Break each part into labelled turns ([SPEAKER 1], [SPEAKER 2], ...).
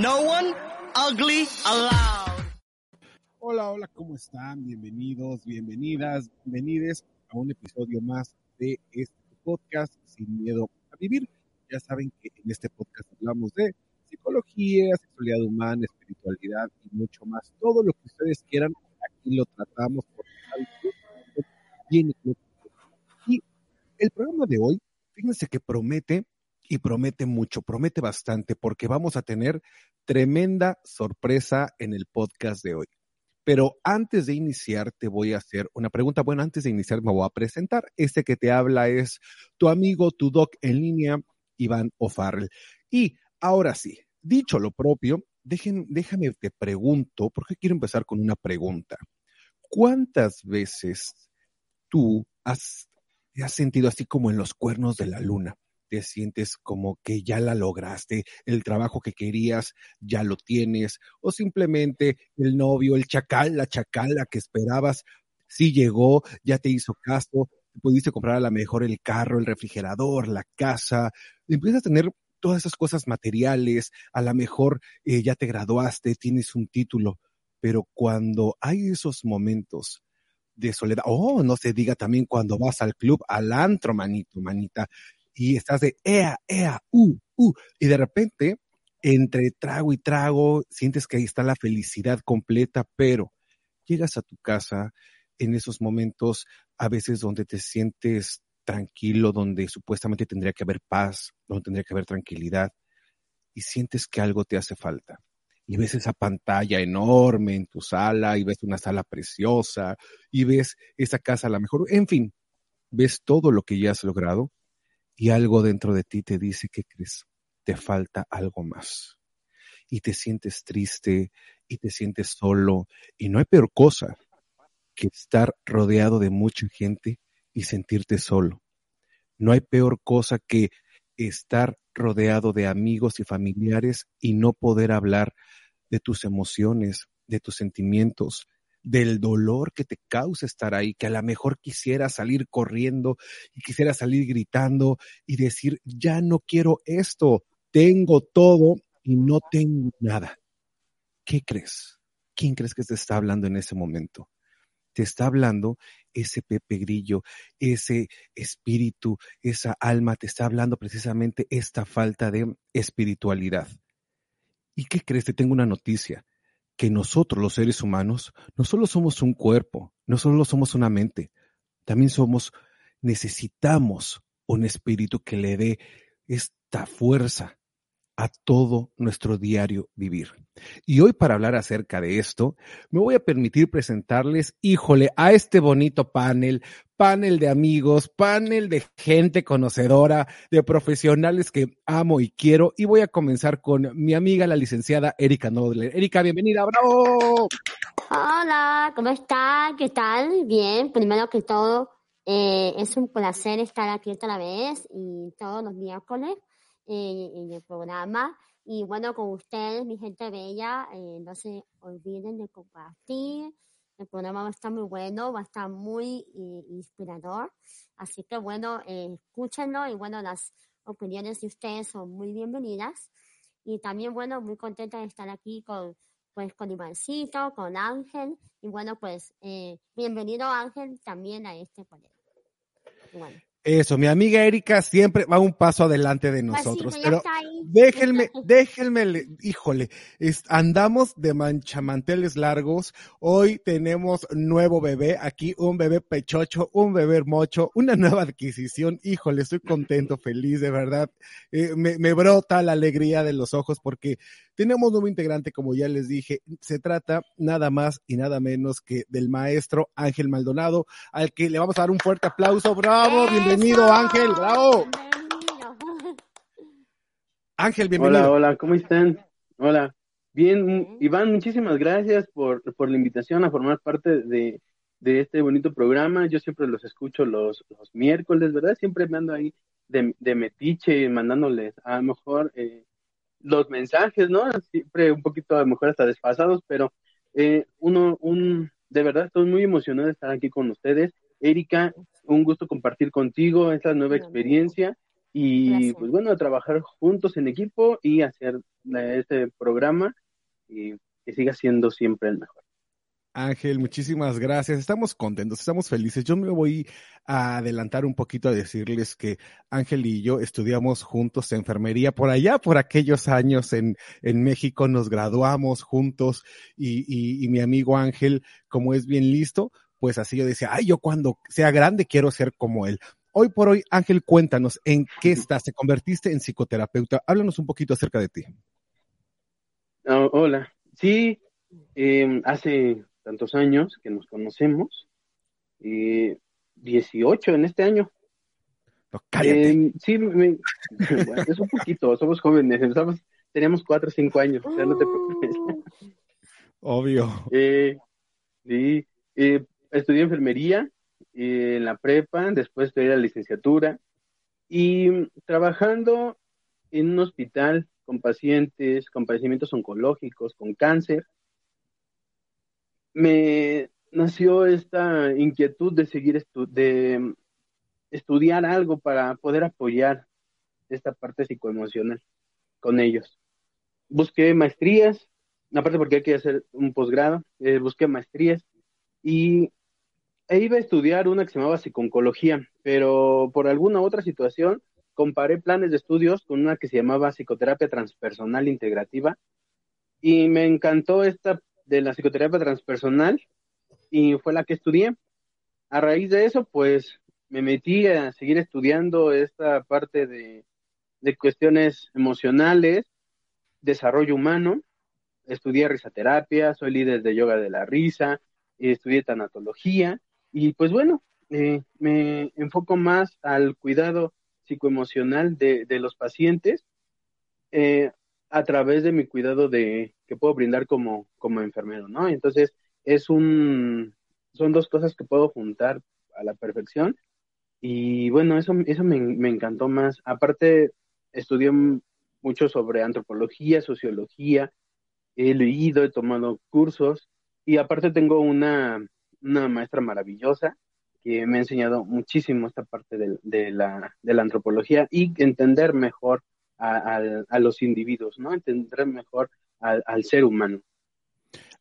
[SPEAKER 1] No one ugly allowed.
[SPEAKER 2] Hola, hola, ¿cómo están? Bienvenidos, bienvenidas, bienvenides a un episodio más de este podcast Sin Miedo a Vivir. Ya saben que en este podcast hablamos de psicología, sexualidad humana, espiritualidad y mucho más. Todo lo que ustedes quieran, aquí lo tratamos por bien Y el programa de hoy, fíjense que promete y promete mucho, promete bastante, porque vamos a tener tremenda sorpresa en el podcast de hoy. Pero antes de iniciar, te voy a hacer una pregunta. Bueno, antes de iniciar, me voy a presentar. Este que te habla es tu amigo, tu doc en línea, Iván O'Farrell. Y ahora sí, dicho lo propio, déjame te pregunto, porque quiero empezar con una pregunta. ¿Cuántas veces tú te has sentido así como en los cuernos de la luna? Te sientes como que ya la lograste, el trabajo que querías ya lo tienes, o simplemente el novio, el chacal, la chacala que esperabas, sí llegó, ya te hizo caso, pudiste comprar a lo mejor el carro, el refrigerador, la casa, empiezas a tener todas esas cosas materiales, a lo mejor eh, ya te graduaste, tienes un título, pero cuando hay esos momentos de soledad, oh, no se diga también cuando vas al club, al antro, manito, manita, y estás de ea, ea, u, u, y de repente, entre trago y trago, sientes que ahí está la felicidad completa, pero llegas a tu casa en esos momentos, a veces donde te sientes tranquilo, donde supuestamente tendría que haber paz, donde tendría que haber tranquilidad, y sientes que algo te hace falta. Y ves esa pantalla enorme en tu sala, y ves una sala preciosa, y ves esa casa a la mejor, en fin, ves todo lo que ya has logrado, y algo dentro de ti te dice que crees, te falta algo más. Y te sientes triste y te sientes solo. Y no hay peor cosa que estar rodeado de mucha gente y sentirte solo. No hay peor cosa que estar rodeado de amigos y familiares y no poder hablar de tus emociones, de tus sentimientos, del dolor que te causa estar ahí, que a lo mejor quisiera salir corriendo y quisiera salir gritando y decir, ya no quiero esto, tengo todo y no tengo nada. ¿Qué crees? ¿Quién crees que te está hablando en ese momento? Te está hablando ese Pepe Grillo, ese espíritu, esa alma, te está hablando precisamente esta falta de espiritualidad. ¿Y qué crees? Te tengo una noticia que nosotros los seres humanos no solo somos un cuerpo, no solo somos una mente, también somos, necesitamos un espíritu que le dé esta fuerza a todo nuestro diario vivir. Y hoy para hablar acerca de esto, me voy a permitir presentarles, híjole, a este bonito panel, panel de amigos, panel de gente conocedora, de profesionales que amo y quiero. Y voy a comenzar con mi amiga, la licenciada Erika Nodler. Erika, bienvenida, bravo.
[SPEAKER 3] Hola, ¿cómo está? ¿Qué tal? Bien, primero que todo, eh, es un placer estar aquí otra vez y todos los miércoles eh, en el programa. Y bueno, con ustedes, mi gente bella, eh, no se olviden de compartir. El programa va a estar muy bueno, va a estar muy eh, inspirador. Así que bueno, eh, escúchenlo y bueno, las opiniones de ustedes son muy bienvenidas. Y también bueno, muy contenta de estar aquí con pues con Ivancito, con Ángel. Y bueno, pues eh, bienvenido Ángel también a este panel. Bueno.
[SPEAKER 2] Eso, mi amiga Erika siempre va un paso adelante de nosotros, pero
[SPEAKER 3] ahí.
[SPEAKER 2] déjenme, déjenme, le- híjole, es- andamos de manchamanteles largos, hoy tenemos nuevo bebé, aquí un bebé pechocho, un bebé mocho, una nueva adquisición, híjole, estoy contento, feliz, de verdad, Eh, me, me brota la alegría de los ojos porque tenemos un nuevo integrante, como ya les dije, se trata nada más y nada menos que del maestro Ángel Maldonado, al que le vamos a dar un fuerte aplauso, bravo, bienvenido. Ángel, bravo.
[SPEAKER 3] Bienvenido.
[SPEAKER 2] Ángel, bienvenido.
[SPEAKER 4] Hola, hola, ¿cómo están? Hola. Bien,
[SPEAKER 3] Bien.
[SPEAKER 4] Iván, muchísimas gracias por, por la invitación a formar parte de, de este bonito programa. Yo siempre los escucho los, los miércoles, ¿verdad? Siempre me ando ahí de, de metiche, mandándoles a lo mejor eh, los mensajes, ¿no? Siempre un poquito a lo mejor hasta desfasados, pero eh, uno, un, de verdad estoy muy emocionado de estar aquí con ustedes. Erika, un gusto compartir contigo esta nueva experiencia y pues bueno, trabajar juntos en equipo y hacer este programa y que siga siendo siempre el mejor.
[SPEAKER 2] Ángel, muchísimas gracias. Estamos contentos, estamos felices. Yo me voy a adelantar un poquito a decirles que Ángel y yo estudiamos juntos enfermería por allá, por aquellos años en, en México, nos graduamos juntos y, y, y mi amigo Ángel, como es bien listo, pues así yo decía, ay, yo cuando sea grande quiero ser como él. Hoy por hoy, Ángel, cuéntanos en qué estás. Te convertiste en psicoterapeuta. Háblanos un poquito acerca de ti.
[SPEAKER 4] Ah, hola, sí, eh, hace tantos años que nos conocemos, eh, 18 en este año.
[SPEAKER 2] No, cállate.
[SPEAKER 4] Eh, sí, me- bueno, es un poquito, somos jóvenes, teníamos 4 o 5 años, o sea, no te preocupes.
[SPEAKER 3] Uh,
[SPEAKER 2] Obvio.
[SPEAKER 4] Eh, sí, eh, estudié enfermería eh, en la prepa, después estudié la licenciatura y trabajando en un hospital con pacientes con padecimientos oncológicos, con cáncer, me nació esta inquietud de seguir estu- de estudiar algo para poder apoyar esta parte psicoemocional con ellos. Busqué maestrías, aparte porque hay que hacer un posgrado, eh, busqué maestrías y e iba a estudiar una que se llamaba psiconcología, pero por alguna otra situación comparé planes de estudios con una que se llamaba psicoterapia transpersonal integrativa y me encantó esta de la psicoterapia transpersonal y fue la que estudié. A raíz de eso, pues me metí a seguir estudiando esta parte de, de cuestiones emocionales, desarrollo humano, estudié risaterapia, soy líder de yoga de la risa, estudié tanatología y pues bueno, me enfoco más al cuidado psicoemocional de, de los pacientes eh, a través de mi cuidado de que puedo brindar como, como enfermero, ¿no? Entonces, es un, son dos cosas que puedo juntar a la perfección y bueno, eso, eso me, me encantó más. Aparte, estudié mucho sobre antropología, sociología, he leído, he tomado cursos y aparte tengo una, una maestra maravillosa que me ha enseñado muchísimo esta parte de, de, la, de la antropología y entender mejor a, a, a los individuos, ¿no? Entender mejor al, ser humano.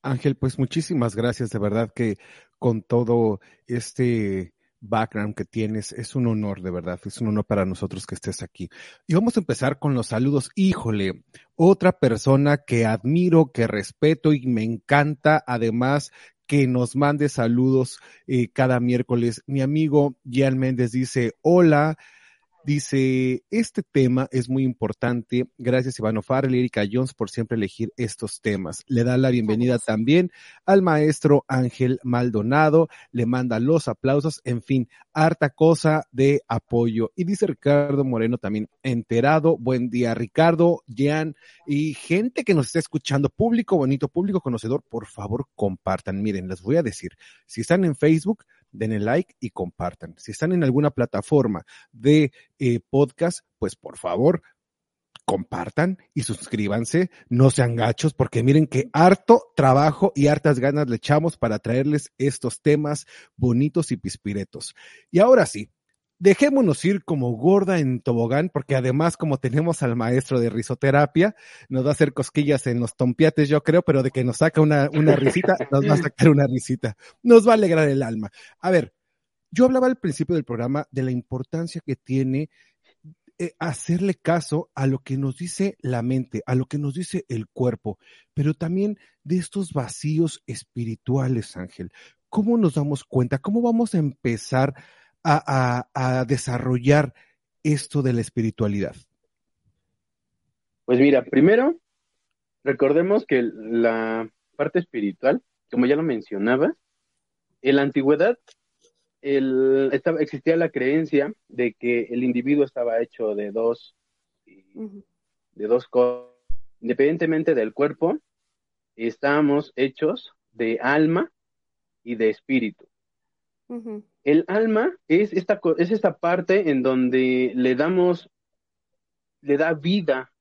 [SPEAKER 2] Ángel, pues muchísimas gracias, de verdad que con todo este background que tienes, es un honor, de verdad, es un honor para nosotros que estés aquí. Y vamos a empezar con los saludos. Híjole, otra persona que admiro, que respeto y me encanta, además que nos mande saludos eh, cada miércoles. Mi amigo Gian Méndez dice, hola, Dice, este tema es muy importante. Gracias, Ivano Farrell y Erika Jones por siempre elegir estos temas. Le da la bienvenida también al maestro Ángel Maldonado. Le manda los aplausos. En fin, harta cosa de apoyo. Y dice Ricardo Moreno también, enterado. Buen día, Ricardo, Jean y gente que nos está escuchando. Público bonito, público conocedor, por favor, compartan. Miren, les voy a decir, si están en Facebook, denle like y compartan. Si están en alguna plataforma de eh, podcast, pues por favor, compartan y suscríbanse, no sean gachos, porque miren que harto trabajo y hartas ganas le echamos para traerles estos temas bonitos y pispiretos. Y ahora sí, dejémonos ir como gorda en tobogán, porque además como tenemos al maestro de risoterapia, nos va a hacer cosquillas en los tompiates, yo creo, pero de que nos saca una, una risita, nos va a sacar una risita. Nos va a alegrar el alma. A ver, yo hablaba al principio del programa de la importancia que tiene eh, hacerle caso a lo que nos dice la mente, a lo que nos dice el cuerpo, pero también de estos vacíos espirituales, Ángel. ¿Cómo nos damos cuenta? ¿Cómo vamos a empezar a, a desarrollar esto de la espiritualidad?
[SPEAKER 4] Pues mira, primero, recordemos que la parte espiritual, como ya lo mencionaba, en la antigüedad el, estaba, existía la creencia de que el individuo estaba hecho de dos, de dos cosas. Independientemente del cuerpo, estábamos hechos de alma y de espíritu. El alma es esta, es esta parte en donde le damos, le da vida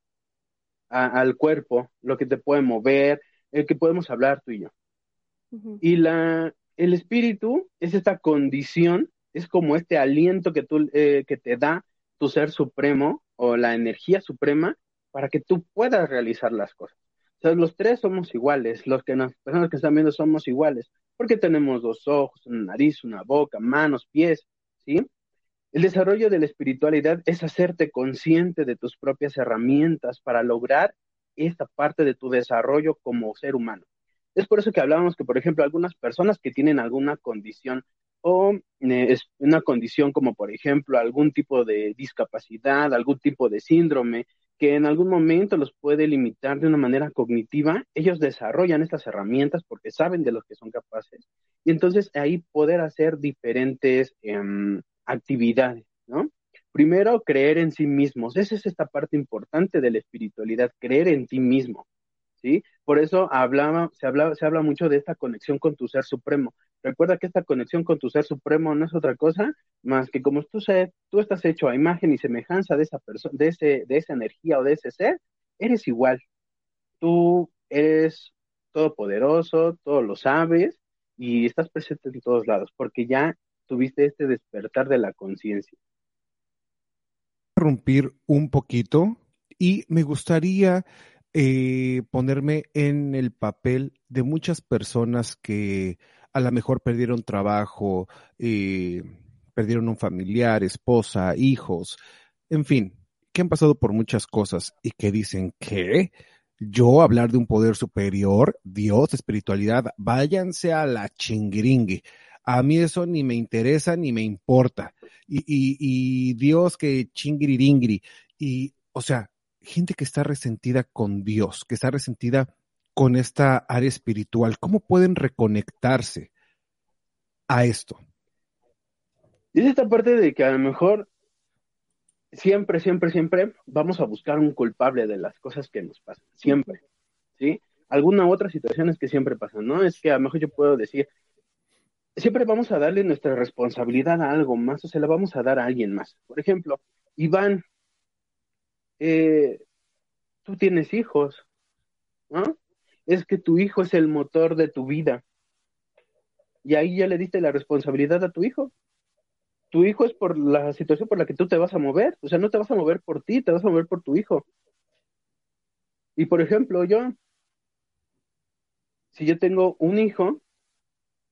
[SPEAKER 4] al cuerpo, lo que te puede mover, el que podemos hablar tú y yo. Y la, el espíritu es esta condición, es como este aliento que, tú, eh, que te da tu ser supremo o la energía suprema para que tú puedas realizar las cosas. O sea, los tres somos iguales, los que las personas que están viendo somos iguales, porque tenemos dos ojos, una nariz, una boca, manos, pies, ¿sí? El desarrollo de la espiritualidad es hacerte consciente de tus propias herramientas para lograr esta parte de tu desarrollo como ser humano. Es por eso que hablábamos que, por ejemplo, algunas personas que tienen alguna condición o eh, una condición como, por ejemplo, algún tipo de discapacidad, algún tipo de síndrome, que en algún momento los puede limitar de una manera cognitiva, ellos desarrollan estas herramientas porque saben de lo que son capaces. Y entonces ahí poder hacer diferentes em, actividades, ¿no? Primero, creer en sí mismos. Esa es esta parte importante de la espiritualidad, creer en ti mismo. ¿sí? Por eso hablaba, se, habla, se habla mucho de esta conexión con tu ser supremo. Recuerda que esta conexión con tu ser supremo no es otra cosa más que como tú, tú estás hecho a imagen y semejanza de esa persona, de, ese, de esa energía o de ese ser, eres igual. Tú eres todopoderoso, todo lo sabes y estás presente en todos lados, porque ya tuviste este despertar de la conciencia.
[SPEAKER 2] Interrumpir un poquito y me gustaría eh, ponerme en el papel de muchas personas que a lo mejor perdieron trabajo, eh, perdieron un familiar, esposa, hijos, en fin, que han pasado por muchas cosas y que dicen que yo hablar de un poder superior, Dios, espiritualidad, váyanse a la chingringue. A mí eso ni me interesa ni me importa. Y, y, y Dios que chingriringri. Y, o sea, gente que está resentida con Dios, que está resentida con esta área espiritual, ¿cómo pueden reconectarse a esto?
[SPEAKER 4] Es esta parte de que a lo mejor siempre, siempre, siempre vamos a buscar un culpable de las cosas que nos pasan, siempre, ¿sí? Alguna otra situación es que siempre pasan, ¿no? Es que a lo mejor yo puedo decir, siempre vamos a darle nuestra responsabilidad a algo más o se la vamos a dar a alguien más. Por ejemplo, Iván eh, tú tienes hijos, ¿no? Es que tu hijo es el motor de tu vida. Y ahí ya le diste la responsabilidad a tu hijo. Tu hijo es por la situación por la que tú te vas a mover. O sea, no te vas a mover por ti, te vas a mover por tu hijo. Y por ejemplo, yo, si yo tengo un hijo,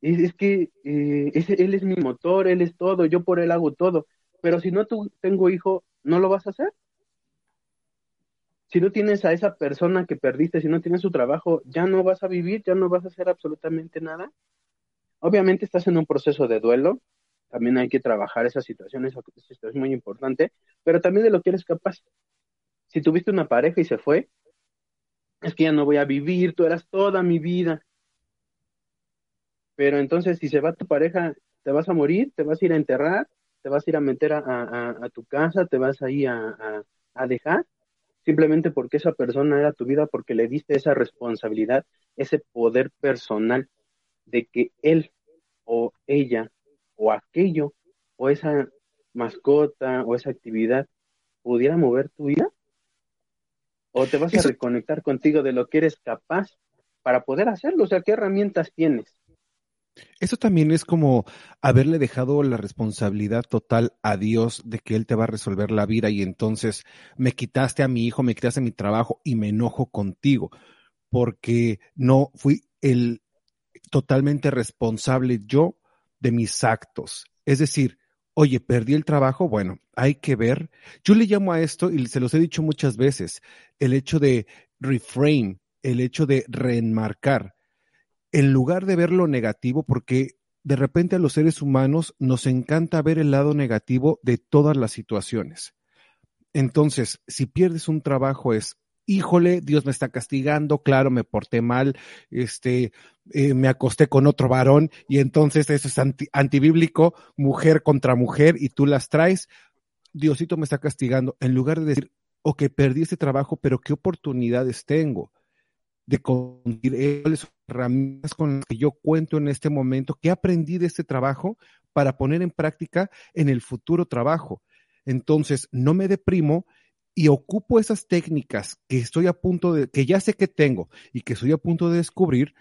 [SPEAKER 4] es, que eh, él es mi motor, él es todo, yo por él hago todo. Pero si no tú, tengo hijo, ¿no lo vas a hacer? Si no tienes a esa persona que perdiste, si no tienes su trabajo, ya no vas a vivir, ya no vas a hacer absolutamente nada. Obviamente estás en un proceso de duelo, también hay que trabajar esas situaciones, esto es muy importante, pero también de lo que eres capaz. Si tuviste una pareja y se fue, es que ya no voy a vivir, tú eras toda mi vida. Pero entonces, si se va tu pareja, te vas a morir, te vas a ir a enterrar, te vas a ir a meter a, tu casa, te vas a a dejar simplemente porque esa persona era tu vida, porque le diste esa responsabilidad, ese poder personal de que él o ella o aquello o esa mascota o esa actividad pudiera mover tu vida? ¿O te vas a reconectar contigo de lo que eres capaz para poder hacerlo? O sea, ¿qué herramientas tienes?
[SPEAKER 2] Eso también es como haberle dejado la responsabilidad total a Dios de que Él te va a resolver la vida y entonces me quitaste a mi hijo, me quitaste mi trabajo y me enojo contigo porque no fui el totalmente responsable yo de mis actos. Es decir, oye, perdí el trabajo, bueno, hay que ver. Yo le llamo a esto, y se los he dicho muchas veces, el hecho de reframe, el hecho de reenmarcar, en lugar de ver lo negativo, porque de repente a los seres humanos nos encanta ver el lado negativo de todas las situaciones. Entonces, si pierdes un trabajo es, híjole, Dios me está castigando, claro, me porté mal, este, eh, me acosté con otro varón y entonces eso es antibíblico, mujer contra mujer y tú las traes, Diosito me está castigando, en lugar de decir, ok, perdí ese trabajo, pero qué oportunidades tengo de conseguir las herramientas con las que yo cuento en este momento, qué aprendí de este trabajo para poner en práctica en el futuro trabajo. Entonces, no me deprimo y ocupo esas técnicas que estoy a punto de, que ya sé que tengo y que estoy a punto de descubrir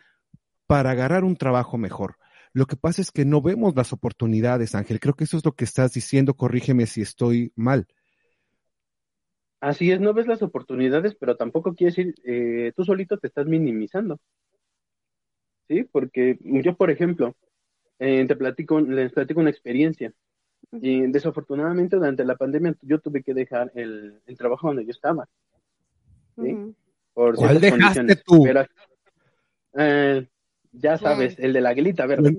[SPEAKER 2] para agarrar un trabajo mejor. Lo que pasa es que no vemos las oportunidades, Ángel. Creo que eso es lo que estás diciendo. Corrígeme si estoy mal.
[SPEAKER 4] Así es, no ves las oportunidades, pero tampoco quiere decir, eh, tú solito te estás minimizando. ¿Sí? Porque yo, por ejemplo, eh, te platico, les platico una experiencia. Y desafortunadamente durante la pandemia yo tuve que dejar el, trabajo donde yo estaba. ¿sí?
[SPEAKER 2] Por ¿Cuál dejaste tú?
[SPEAKER 4] Eh, ya sabes, el de la aguilita ¿verdad?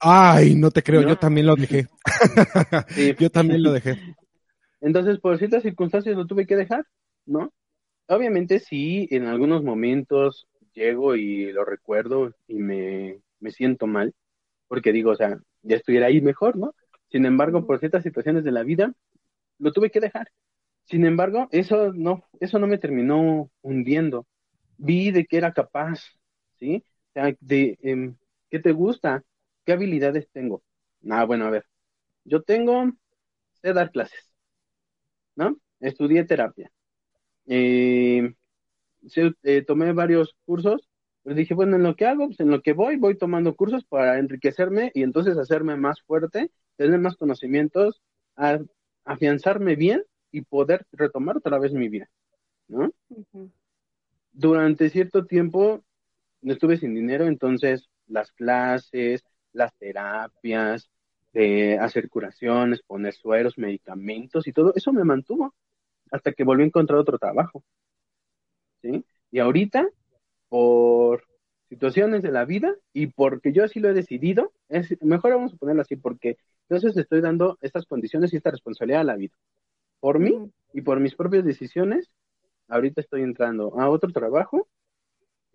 [SPEAKER 2] Ay, no te creo, yo también lo dejé. Yo también lo dejé.
[SPEAKER 4] Entonces, por ciertas circunstancias lo tuve que dejar, ¿no? Obviamente sí, en algunos momentos llego y lo recuerdo y me, me siento mal, porque digo, o sea, ya estuviera ahí mejor, ¿no? Sin embargo, por ciertas situaciones de la vida, lo tuve que dejar. Sin embargo, eso no, eso no me terminó hundiendo. Vi de qué era capaz, ¿sí? O sea, de em, qué te gusta, qué habilidades tengo. Ah, bueno, a ver. Yo tengo, sé dar clases. ¿No? Estudié terapia. Eh, eh, tomé varios cursos, pero dije, bueno, en lo que hago, pues en lo que voy, voy tomando cursos para enriquecerme y entonces hacerme más fuerte, tener más conocimientos, afianzarme bien y poder retomar otra vez mi vida, ¿no? Durante cierto tiempo no estuve sin dinero, entonces las clases, las terapias, de hacer curaciones, poner sueros, medicamentos y todo, eso me mantuvo hasta que volví a encontrar otro trabajo. ¿Sí? Y ahorita, por situaciones de la vida y porque yo así lo he decidido, es, mejor vamos a ponerlo así, porque entonces estoy dando estas condiciones y esta responsabilidad a la vida. Por mí y por mis propias decisiones, ahorita estoy entrando a otro trabajo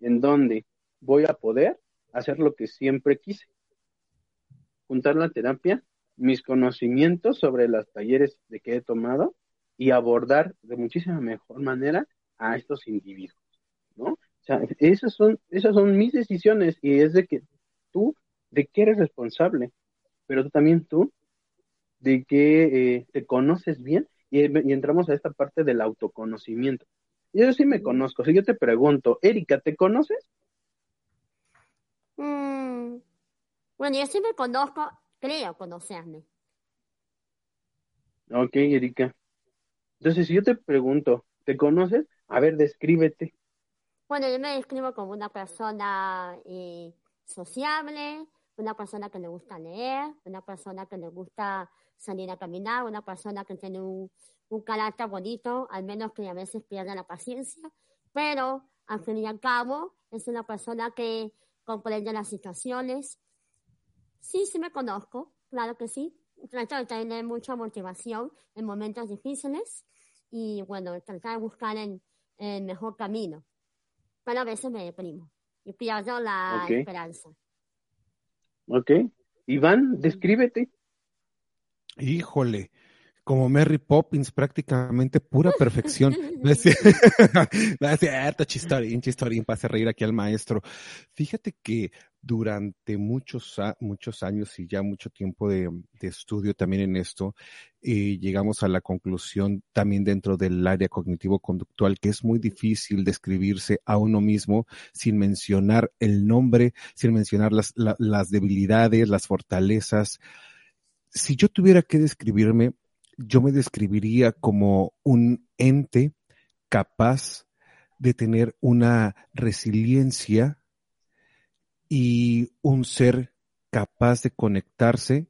[SPEAKER 4] en donde voy a poder hacer lo que siempre quise, juntar la terapia, mis conocimientos sobre los talleres de que he tomado y abordar de muchísima mejor manera a estos individuos, ¿no? O sea, esas son, esas son mis decisiones y es de que tú, de qué eres responsable, pero tú también tú, de que eh, te conoces bien y, entramos a esta parte del autoconocimiento. Yo sí me conozco, si yo te pregunto, Erika, ¿te conoces?
[SPEAKER 3] Mm, bueno, yo me conozco, creo conocerme.
[SPEAKER 4] Ok, Erika. Entonces, si yo te pregunto, ¿te conoces? A ver, descríbete.
[SPEAKER 3] Bueno, yo me describo como una persona eh, sociable, una persona que le gusta leer, una persona que le gusta salir a caminar, una persona que tiene un, un carácter bonito, al menos que a veces pierde la paciencia, pero al fin y al cabo es una persona que comprende las situaciones, Sí, sí me conozco, claro que sí. Trato de tener mucha motivación en momentos difíciles y bueno, tratar de buscar el, mejor camino. Pero a veces me deprimo y pierdo la esperanza.
[SPEAKER 4] Ok. Iván, descríbete.
[SPEAKER 2] Híjole, como Mary Poppins, prácticamente pura perfección. No es cierto, chistorín, chistorín, para hacer reír aquí al maestro. Fíjate que durante muchos, muchos años y ya mucho tiempo de, estudio también en esto, eh, llegamos a la conclusión también dentro del área cognitivo-conductual que es muy difícil describirse a uno mismo sin mencionar el nombre, sin mencionar las, las debilidades, las fortalezas. Si yo tuviera que describirme, yo me describiría como un ente capaz de tener una resiliencia y un ser capaz de conectarse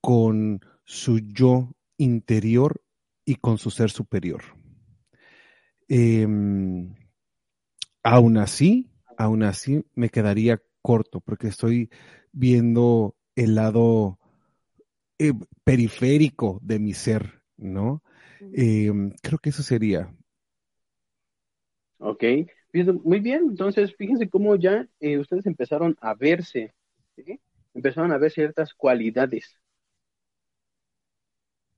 [SPEAKER 2] con su yo interior y con su ser superior. Em, aún así, aún así me quedaría corto porque estoy viendo el lado eh, periférico de mi ser, ¿no? Em, creo que eso sería.
[SPEAKER 4] Ok, muy bien. Entonces, fíjense cómo ya eh, ustedes empezaron a verse, ¿sí? empezaron a ver ciertas cualidades.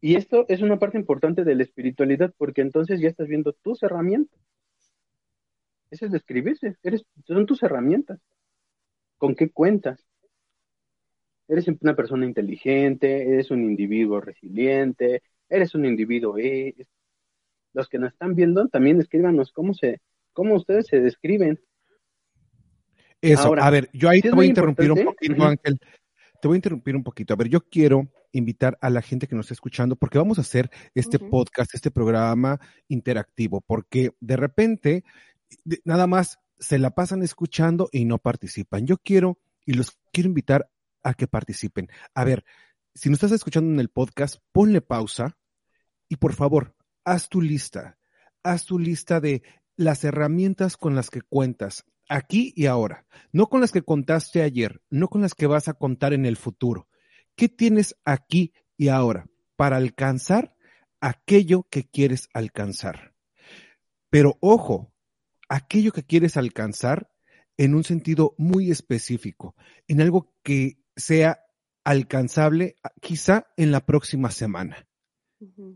[SPEAKER 4] Y esto es una parte importante de la espiritualidad, porque entonces ya estás viendo tus herramientas. Ese es describirse, eres, son tus herramientas. ¿Con qué cuentas? Eres una persona inteligente, eres un individuo resiliente, eres un individuo. Eh, los que nos están viendo también escríbanos cómo se, cómo ustedes se describen.
[SPEAKER 2] Eso, a ver, yo ahí te voy a interrumpir un poquito, Ángel. Te voy a interrumpir un poquito. A ver, yo quiero invitar a la gente que nos está escuchando, porque vamos a hacer este podcast, este programa interactivo, porque de repente nada más se la pasan escuchando y no participan. Yo quiero y los quiero invitar a que participen. A ver, si nos estás escuchando en el podcast, ponle pausa y por favor, haz tu lista. Haz tu lista de las herramientas con las que cuentas aquí y ahora, no con las que contaste ayer, no con las que vas a contar en el futuro. ¿Qué tienes aquí y ahora para alcanzar aquello que quieres alcanzar? Pero ojo, aquello que quieres alcanzar en un sentido muy específico, en algo que sea alcanzable quizá en la próxima semana.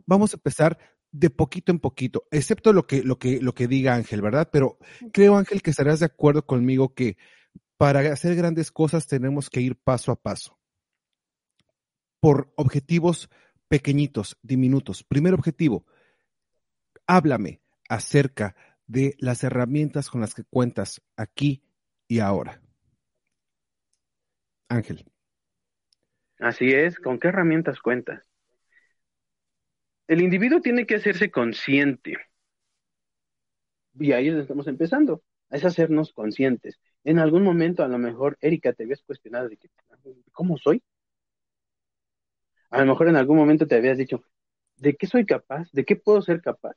[SPEAKER 2] Vamos a empezar de poquito en poquito, excepto lo que, lo que, lo que diga Ángel, ¿verdad? Pero creo, Ángel, que estarás de acuerdo conmigo que para hacer grandes cosas tenemos que ir paso a paso. Por objetivos pequeñitos, diminutos. Primer objetivo, háblame acerca de las herramientas con las que cuentas aquí y ahora. Ángel.
[SPEAKER 4] Así es, ¿con qué herramientas cuentas? El individuo tiene que hacerse consciente. Y ahí estamos empezando, es hacernos conscientes. En algún momento, a lo mejor, Erika, te habías cuestionado de que, ¿cómo soy? A lo mejor en algún momento te habías dicho, ¿de qué soy capaz? ¿De qué puedo ser capaz?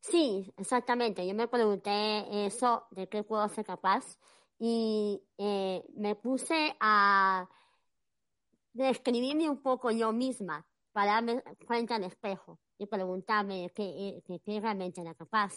[SPEAKER 3] Sí, exactamente. Yo me pregunté eso, ¿de qué puedo ser capaz? Y eh, me puse a describirme un poco yo misma para darme cuenta al espejo y preguntarme qué, qué, realmente era capaz.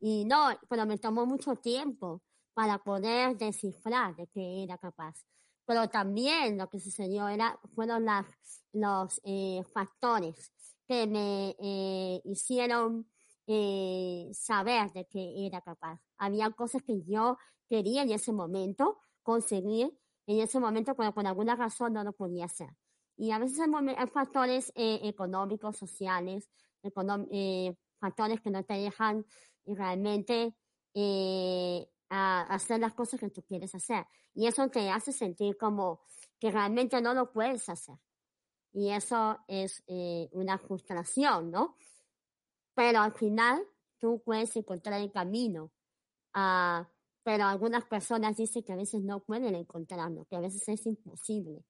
[SPEAKER 3] Y no, pero me tomó mucho tiempo para poder descifrar de qué era capaz. Pero también lo que sucedió era, fueron las, los eh, factores que me eh, hicieron eh, saber de qué era capaz. Había cosas que yo quería en ese momento conseguir, en ese momento, pero por alguna razón no lo podía hacer. Y a veces hay, factores eh, económicos, sociales, eh, factores que no te dejan realmente eh, hacer las cosas que tú quieres hacer. Y eso te hace sentir como que realmente no lo puedes hacer. Y eso es una frustración, ¿no? Pero al final tú puedes encontrar el camino. Ah, pero algunas personas dicen que a veces no pueden encontrarlo, que a veces es imposible.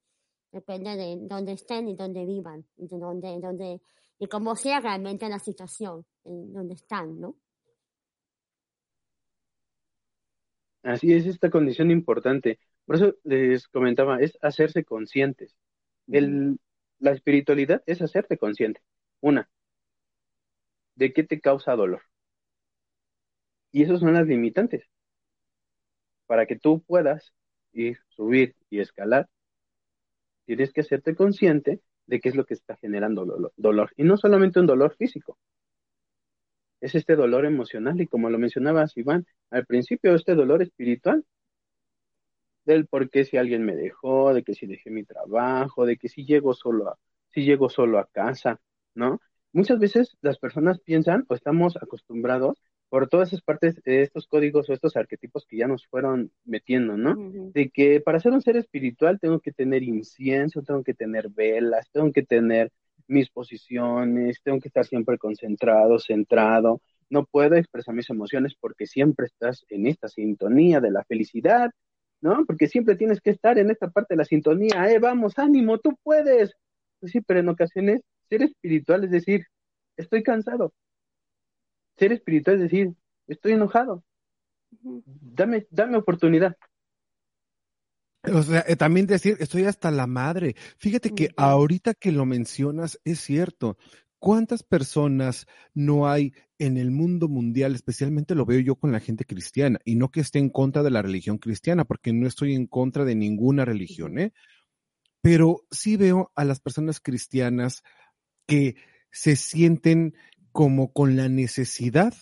[SPEAKER 3] Depende de dónde estén y dónde vivan y de dónde, dónde, y cómo sea realmente la situación en donde están, ¿no?
[SPEAKER 4] Así es esta condición importante. Por eso les comentaba, es hacerse conscientes. El, la espiritualidad es hacerte consciente. Una, de qué te causa dolor. Y esas son las limitantes. Para que tú puedas ir, subir y escalar, tienes que hacerte consciente de qué es lo que está generando dolor. Y no solamente un dolor físico, es este dolor emocional y como lo mencionabas Iván al principio, este dolor espiritual del por qué si alguien me dejó, de que si dejé mi trabajo, de que si llego solo a, si llego solo a casa, ¿no? Muchas veces las personas piensan o estamos acostumbrados por todas esas partes, estos códigos o estos arquetipos que ya nos fueron metiendo, ¿no? De que para ser un ser espiritual tengo que tener incienso, tengo que tener velas, tengo que tener mis posiciones, tengo que estar siempre concentrado, centrado, no puedo expresar mis emociones porque siempre estás en esta sintonía de la felicidad, ¿no? Porque siempre tienes que estar en esta parte de la sintonía, eh, vamos, ánimo, tú puedes. Pues sí, pero en ocasiones ser espiritual es decir, estoy cansado. Ser espiritual es decir, estoy enojado. Dame, dame oportunidad.
[SPEAKER 2] O sea, eh, también decir, estoy hasta la madre. Fíjate que ahorita que lo mencionas, es cierto. ¿Cuántas personas no hay en el mundo mundial? Especialmente lo veo yo con la gente cristiana, y no que esté en contra de la religión cristiana, porque no estoy en contra de ninguna religión, ¿eh? Pero sí veo a las personas cristianas que se sienten como con la necesidad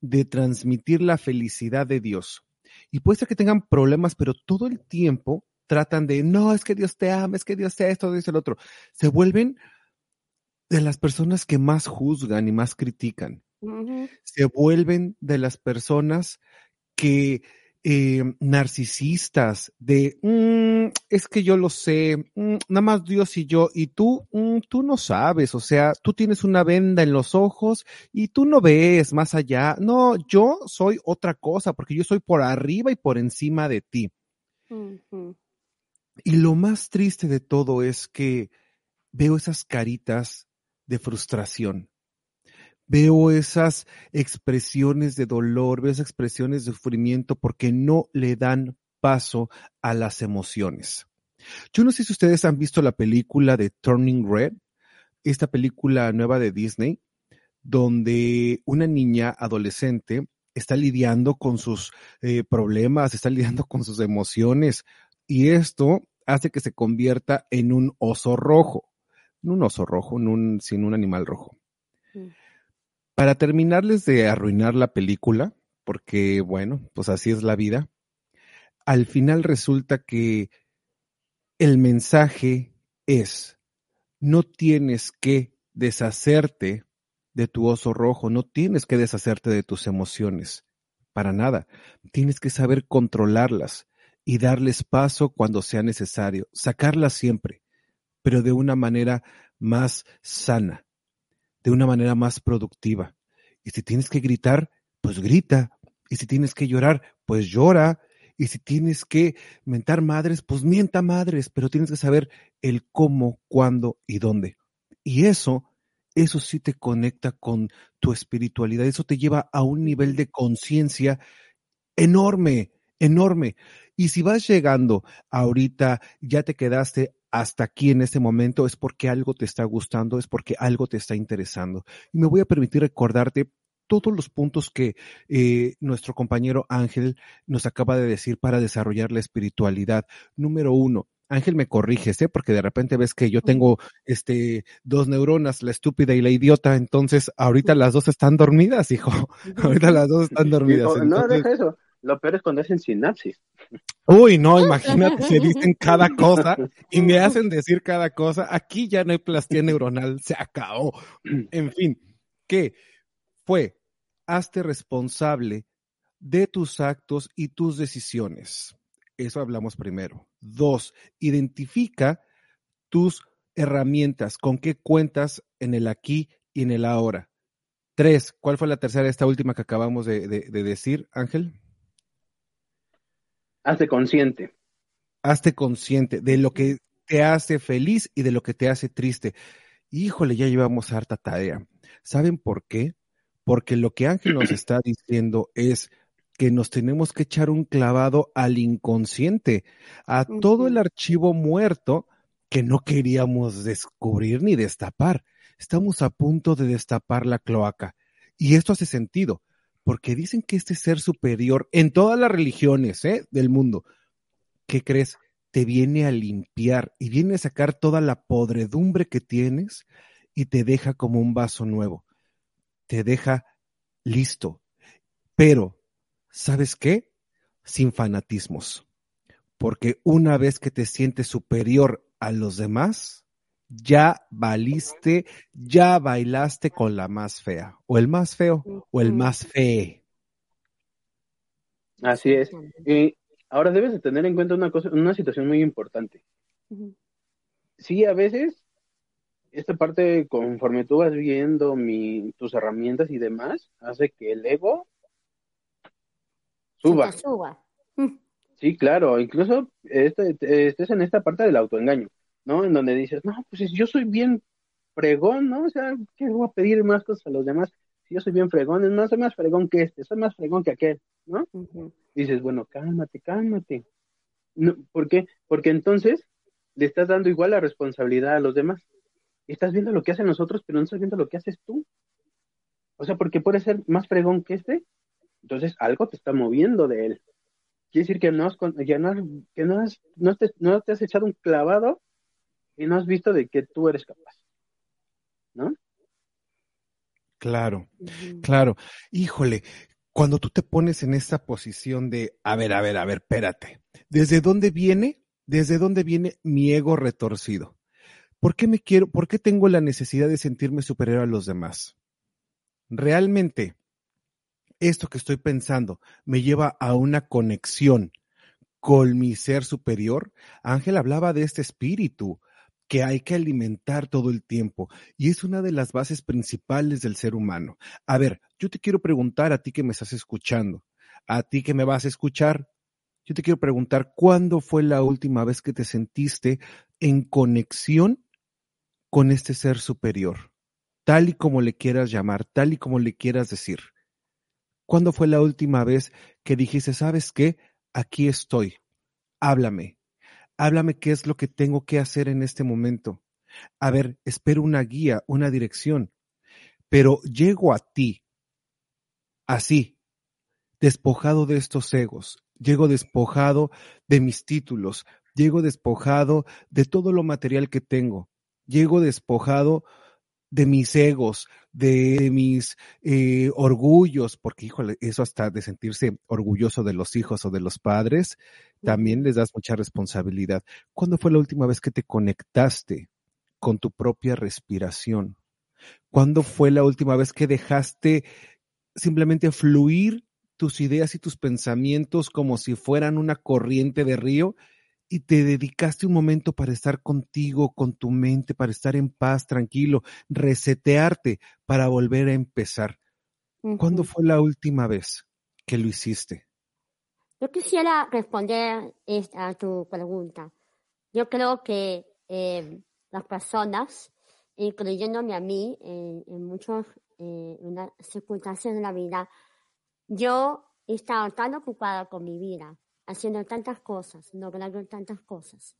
[SPEAKER 2] de transmitir la felicidad de Dios. Y puede ser que tengan problemas, pero todo el tiempo tratan de, no, es que Dios te ama, es que Dios te esto, dice el otro. Se vuelven de las personas que más juzgan y más critican. Se vuelven de las personas que eh, narcisistas, de, mm, es que yo lo sé, mm, nada más Dios y yo, y tú, mm, tú no sabes, o sea, tú tienes una venda en los ojos y tú no ves más allá. No, yo soy otra cosa, porque yo soy por arriba y por encima de ti. Y lo más triste de todo es que veo esas caritas de frustración. Veo esas expresiones de dolor, veo esas expresiones de sufrimiento porque no le dan paso a las emociones. Yo no sé si ustedes han visto la película de Turning Red, esta película nueva de Disney, donde una niña adolescente está lidiando con sus eh, problemas, está lidiando con sus emociones, y esto hace que se convierta en un oso rojo. No un oso rojo, en un, sino un animal rojo. Mm. Para terminarles de arruinar la película, porque bueno, pues así es la vida, al final resulta que el mensaje es, no tienes que deshacerte de tu oso rojo, no tienes que deshacerte de tus emociones, para nada. Tienes que saber controlarlas y darles paso cuando sea necesario, sacarlas siempre, pero de una manera más sana, de una manera más productiva. Y si tienes que gritar, pues grita. Y si tienes que llorar, pues llora. Y si tienes que mentar madres, pues mienta madres, pero tienes que saber el cómo, cuándo y dónde. Y eso, eso sí te conecta con tu espiritualidad, eso te lleva a un nivel de conciencia enorme, enorme. Y si vas llegando ahorita, ya te quedaste hasta aquí en este momento, es porque algo te está gustando, es porque algo te está interesando. Y me voy a permitir recordarte todos los puntos que eh, nuestro compañero Ángel nos acaba de decir para desarrollar la espiritualidad. Número uno, Ángel me corriges, ¿eh? porque de repente ves que yo tengo este dos neuronas, la estúpida y la idiota, entonces ahorita las dos están dormidas, hijo. ahorita las dos están dormidas.
[SPEAKER 4] No, deja eso. Lo peor es cuando hacen sinapsis.
[SPEAKER 2] Uy, no, imagínate, se dicen cada cosa y me hacen decir cada cosa. Aquí ya no hay plastía neuronal, se acabó. En fin, ¿qué fue? Hazte responsable de tus actos y tus decisiones. Eso hablamos primero. Dos, identifica tus herramientas, con qué cuentas en el aquí y en el ahora. Tres, ¿cuál fue la tercera, esta última que acabamos de decir, Ángel?
[SPEAKER 4] Hazte consciente.
[SPEAKER 2] Hazte consciente de lo que te hace feliz y de lo que te hace triste. Híjole, ya llevamos harta tarea. ¿Saben por qué? Porque lo que Ángel nos está diciendo es que nos tenemos que echar un clavado al inconsciente, a todo el archivo muerto que no queríamos descubrir ni destapar. Estamos a punto de destapar la cloaca. Y esto hace sentido, porque dicen que este ser superior en todas las religiones ¿eh? del mundo, ¿qué crees? Te viene a limpiar y viene a sacar toda la podredumbre que tienes y te deja como un vaso nuevo. Te deja listo. Pero, ¿sabes qué? Sin fanatismos. Porque una vez que te sientes superior a los demás, ya valiste, ya bailaste con la más fea, o el más feo, o el más fe.
[SPEAKER 4] Así es. Y ahora debes de tener en cuenta una cosa, una situación muy importante. Sí, a veces esta parte, conforme tú vas viendo mi, tus herramientas y demás, hace que el ego suba.
[SPEAKER 3] suba.
[SPEAKER 4] Sí, claro, incluso este, estés en esta parte del autoengaño, ¿no? En donde dices, no, pues yo soy bien fregón, ¿no? O sea, ¿qué voy a pedir más cosas a los demás? Si yo soy bien fregón, es más, soy más fregón que este, soy más fregón que aquel, ¿no? dices, bueno, cálmate, cálmate. No, ¿Por qué? Porque entonces le estás dando igual la responsabilidad a los demás. Estás viendo lo que hacen los otros, pero no estás viendo lo que haces tú. O sea, porque puede ser más fregón que este, entonces algo te está moviendo de él. Quiere decir que no has, que no, que no, has, no, te, no te has echado un clavado y no has visto de que tú eres capaz. ¿No?
[SPEAKER 2] Claro, claro. Híjole, cuando tú te pones en esta posición de, a ver, a ver, a ver, espérate, ¿desde dónde viene? ¿Desde dónde viene mi ego retorcido? ¿Por qué me quiero, por qué tengo la necesidad de sentirme superior a los demás? Realmente, esto que estoy pensando me lleva a una conexión con mi ser superior. Ángel hablaba de este espíritu, que hay que alimentar todo el tiempo y es una de las bases principales del ser humano. A ver, yo te quiero preguntar a ti que me estás escuchando, a ti que me vas a escuchar, yo te quiero preguntar, ¿cuándo fue la última vez que te sentiste en conexión con este ser superior? Tal y como le quieras llamar, tal y como le quieras decir. ¿Cuándo fue la última vez que dijiste, sabes qué? Aquí estoy. Háblame, háblame qué es lo que tengo que hacer en este momento. A ver, espero una guía, una dirección, pero llego a ti así, despojado de estos egos, llego despojado de mis títulos, llego despojado de todo lo material que tengo, llego despojado de mis egos, de mis eh, orgullos, porque híjole, eso hasta de sentirse orgulloso de los hijos o de los padres, también les das mucha responsabilidad. ¿Cuándo fue la última vez que te conectaste con tu propia respiración? ¿Cuándo fue la última vez que dejaste simplemente fluir tus ideas y tus pensamientos como si fueran una corriente de río y te dedicaste un momento para estar contigo, con tu mente, para estar en paz, tranquilo, resetearte para volver a empezar. ¿Cuándo fue la última vez que lo hiciste?
[SPEAKER 3] Yo quisiera responder a tu pregunta. Yo creo que eh, las personas, incluyéndome a mí, en, en muchas eh, circunstancias de la vida, yo he estado tan ocupada con mi vida haciendo tantas cosas, logrando tantas cosas.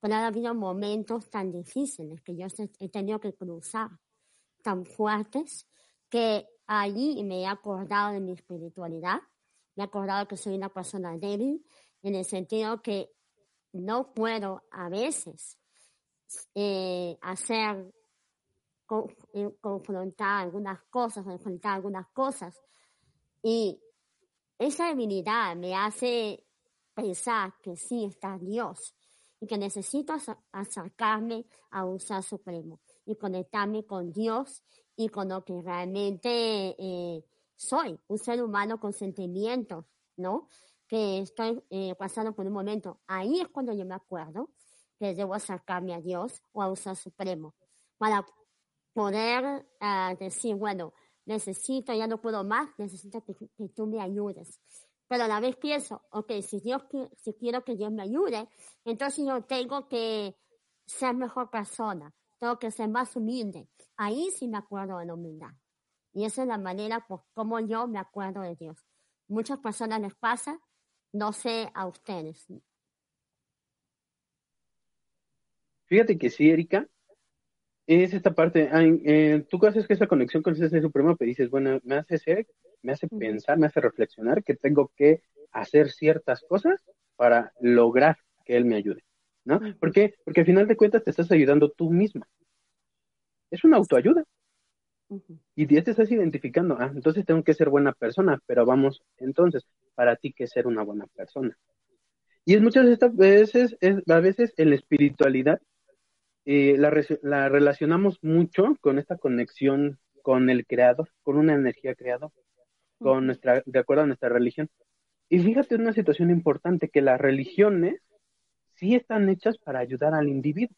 [SPEAKER 3] Pero ha habido momentos tan difíciles que yo he tenido que cruzar, tan fuertes, que allí me he acordado de mi espiritualidad, me he acordado que soy una persona débil, en el sentido que no puedo a veces eh, hacer, eh, confrontar algunas cosas, enfrentar algunas cosas. Y esa debilidad me hace pensar que sí está Dios y que necesito acercarme a un ser supremo y conectarme con Dios y con lo que realmente eh, soy, un ser humano con sentimientos, ¿no? Que estoy eh, pasando por un momento. Ahí es cuando yo me acuerdo que debo acercarme a Dios o a un ser supremo para poder ah, decir, bueno, necesito, ya no puedo más, necesito que tú me ayudes pero a la vez pienso, ok, si Dios, si quiero que Dios me ayude, entonces yo tengo que ser mejor persona, tengo que ser más humilde. Ahí sí me acuerdo de la humildad. Y esa es la manera por cómo yo me acuerdo de Dios. Muchas personas les pasa, no sé a ustedes.
[SPEAKER 4] Fíjate que sí, Erika, es esta parte, eh, tú haces que esa conexión con ese supremo, te dices, bueno, me hace ser me hace pensar, me hace reflexionar que tengo que hacer ciertas cosas para lograr que él me ayude, ¿no? ¿Por qué? Porque al final de cuentas te estás ayudando tú misma. Es una autoayuda. Y ya te estás identificando, ah, entonces tengo que ser buena persona, pero vamos, entonces, para ti, ¿qué es ser una buena persona? Y es muchas veces, es, a veces en la espiritualidad, eh, la, la relacionamos mucho con esta conexión con el creador, con una energía creadora con nuestra, de acuerdo a nuestra religión. Y fíjate una situación importante, que las religiones sí están hechas para ayudar al individuo,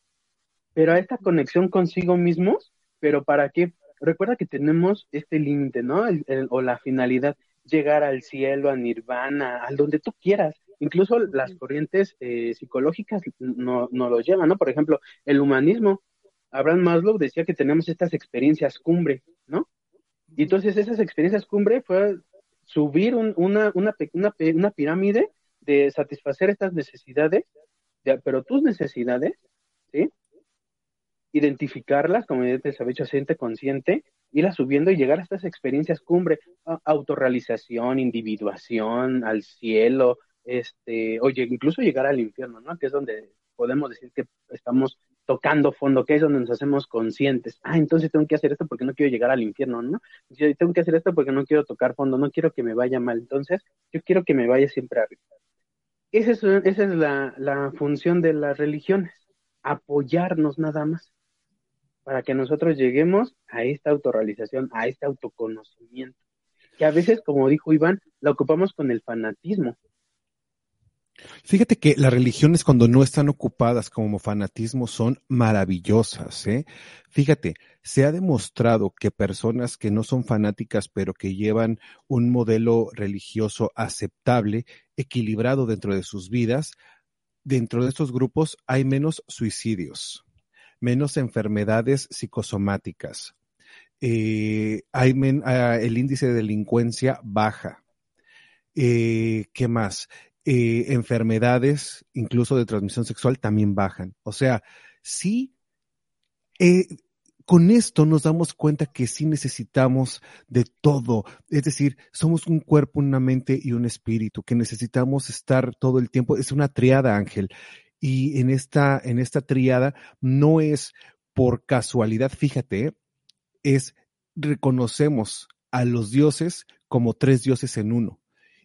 [SPEAKER 4] pero a esta conexión consigo mismos, pero para qué? Recuerda que tenemos este límite, ¿no? o la finalidad, llegar al cielo, a nirvana, al donde tú quieras, incluso las corrientes eh, psicológicas no, no lo llevan, ¿no? Por ejemplo, el humanismo, Abraham Maslow decía que tenemos estas experiencias cumbre, ¿no? Y entonces esas experiencias cumbre fue subir una, una, una, una, pirámide de satisfacer estas necesidades, pero tus necesidades, ¿sí? Identificarlas, como ya te había dicho, asiente consciente, irlas subiendo y llegar a estas experiencias cumbre, autorrealización, individuación, al cielo, este, oye, incluso llegar al infierno, ¿no? Que es donde podemos decir que estamos tocando fondo, que es donde nos hacemos conscientes. Ah, entonces tengo que hacer esto porque no quiero llegar al infierno, ¿no? Tengo que hacer esto porque no quiero tocar fondo, no quiero que me vaya mal. Entonces, yo quiero que me vaya siempre arriba. Esa es, esa es la, la función de las religiones, apoyarnos nada más, para que nosotros lleguemos a esta autorrealización, a este autoconocimiento, que a veces, como dijo Iván, la ocupamos con el fanatismo.
[SPEAKER 2] Fíjate que las religiones cuando no están ocupadas como fanatismo son maravillosas, ¿eh? Fíjate, se ha demostrado que personas que no son fanáticas pero que llevan un modelo religioso aceptable, equilibrado dentro de sus vidas, dentro de estos grupos hay menos suicidios, menos enfermedades psicosomáticas, eh, hay ah, el índice de delincuencia baja. Eh, ¿Qué más? Eh, enfermedades, incluso de transmisión sexual, también bajan. O sea, sí, eh, con esto nos damos cuenta que sí necesitamos de todo. Es decir, somos un cuerpo, una mente y un espíritu, que necesitamos estar todo el tiempo. Es una triada, Ángel. Y en esta, en esta triada no es por casualidad, fíjate, es reconocemos a los dioses como tres dioses en uno.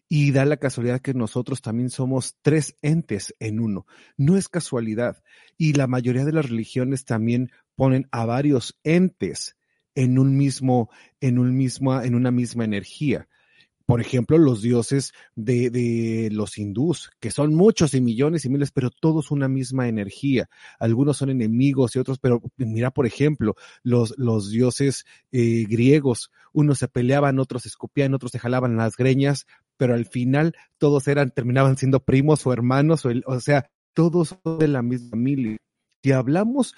[SPEAKER 2] Y da la casualidad que nosotros también somos tres entes en uno. No es casualidad. Y la mayoría de las religiones también ponen a varios entes en un mismo, en un mismo, en una misma energía por ejemplo, los dioses de, los hindús, que son muchos y millones y miles, pero todos una misma energía. Algunos son enemigos y otros, pero mira, por ejemplo, los, los dioses eh, griegos, unos se peleaban, otros se escupían, otros se jalaban las greñas, pero al final todos eran, terminaban siendo primos o hermanos, o, o sea, todos de la misma familia. Si hablamos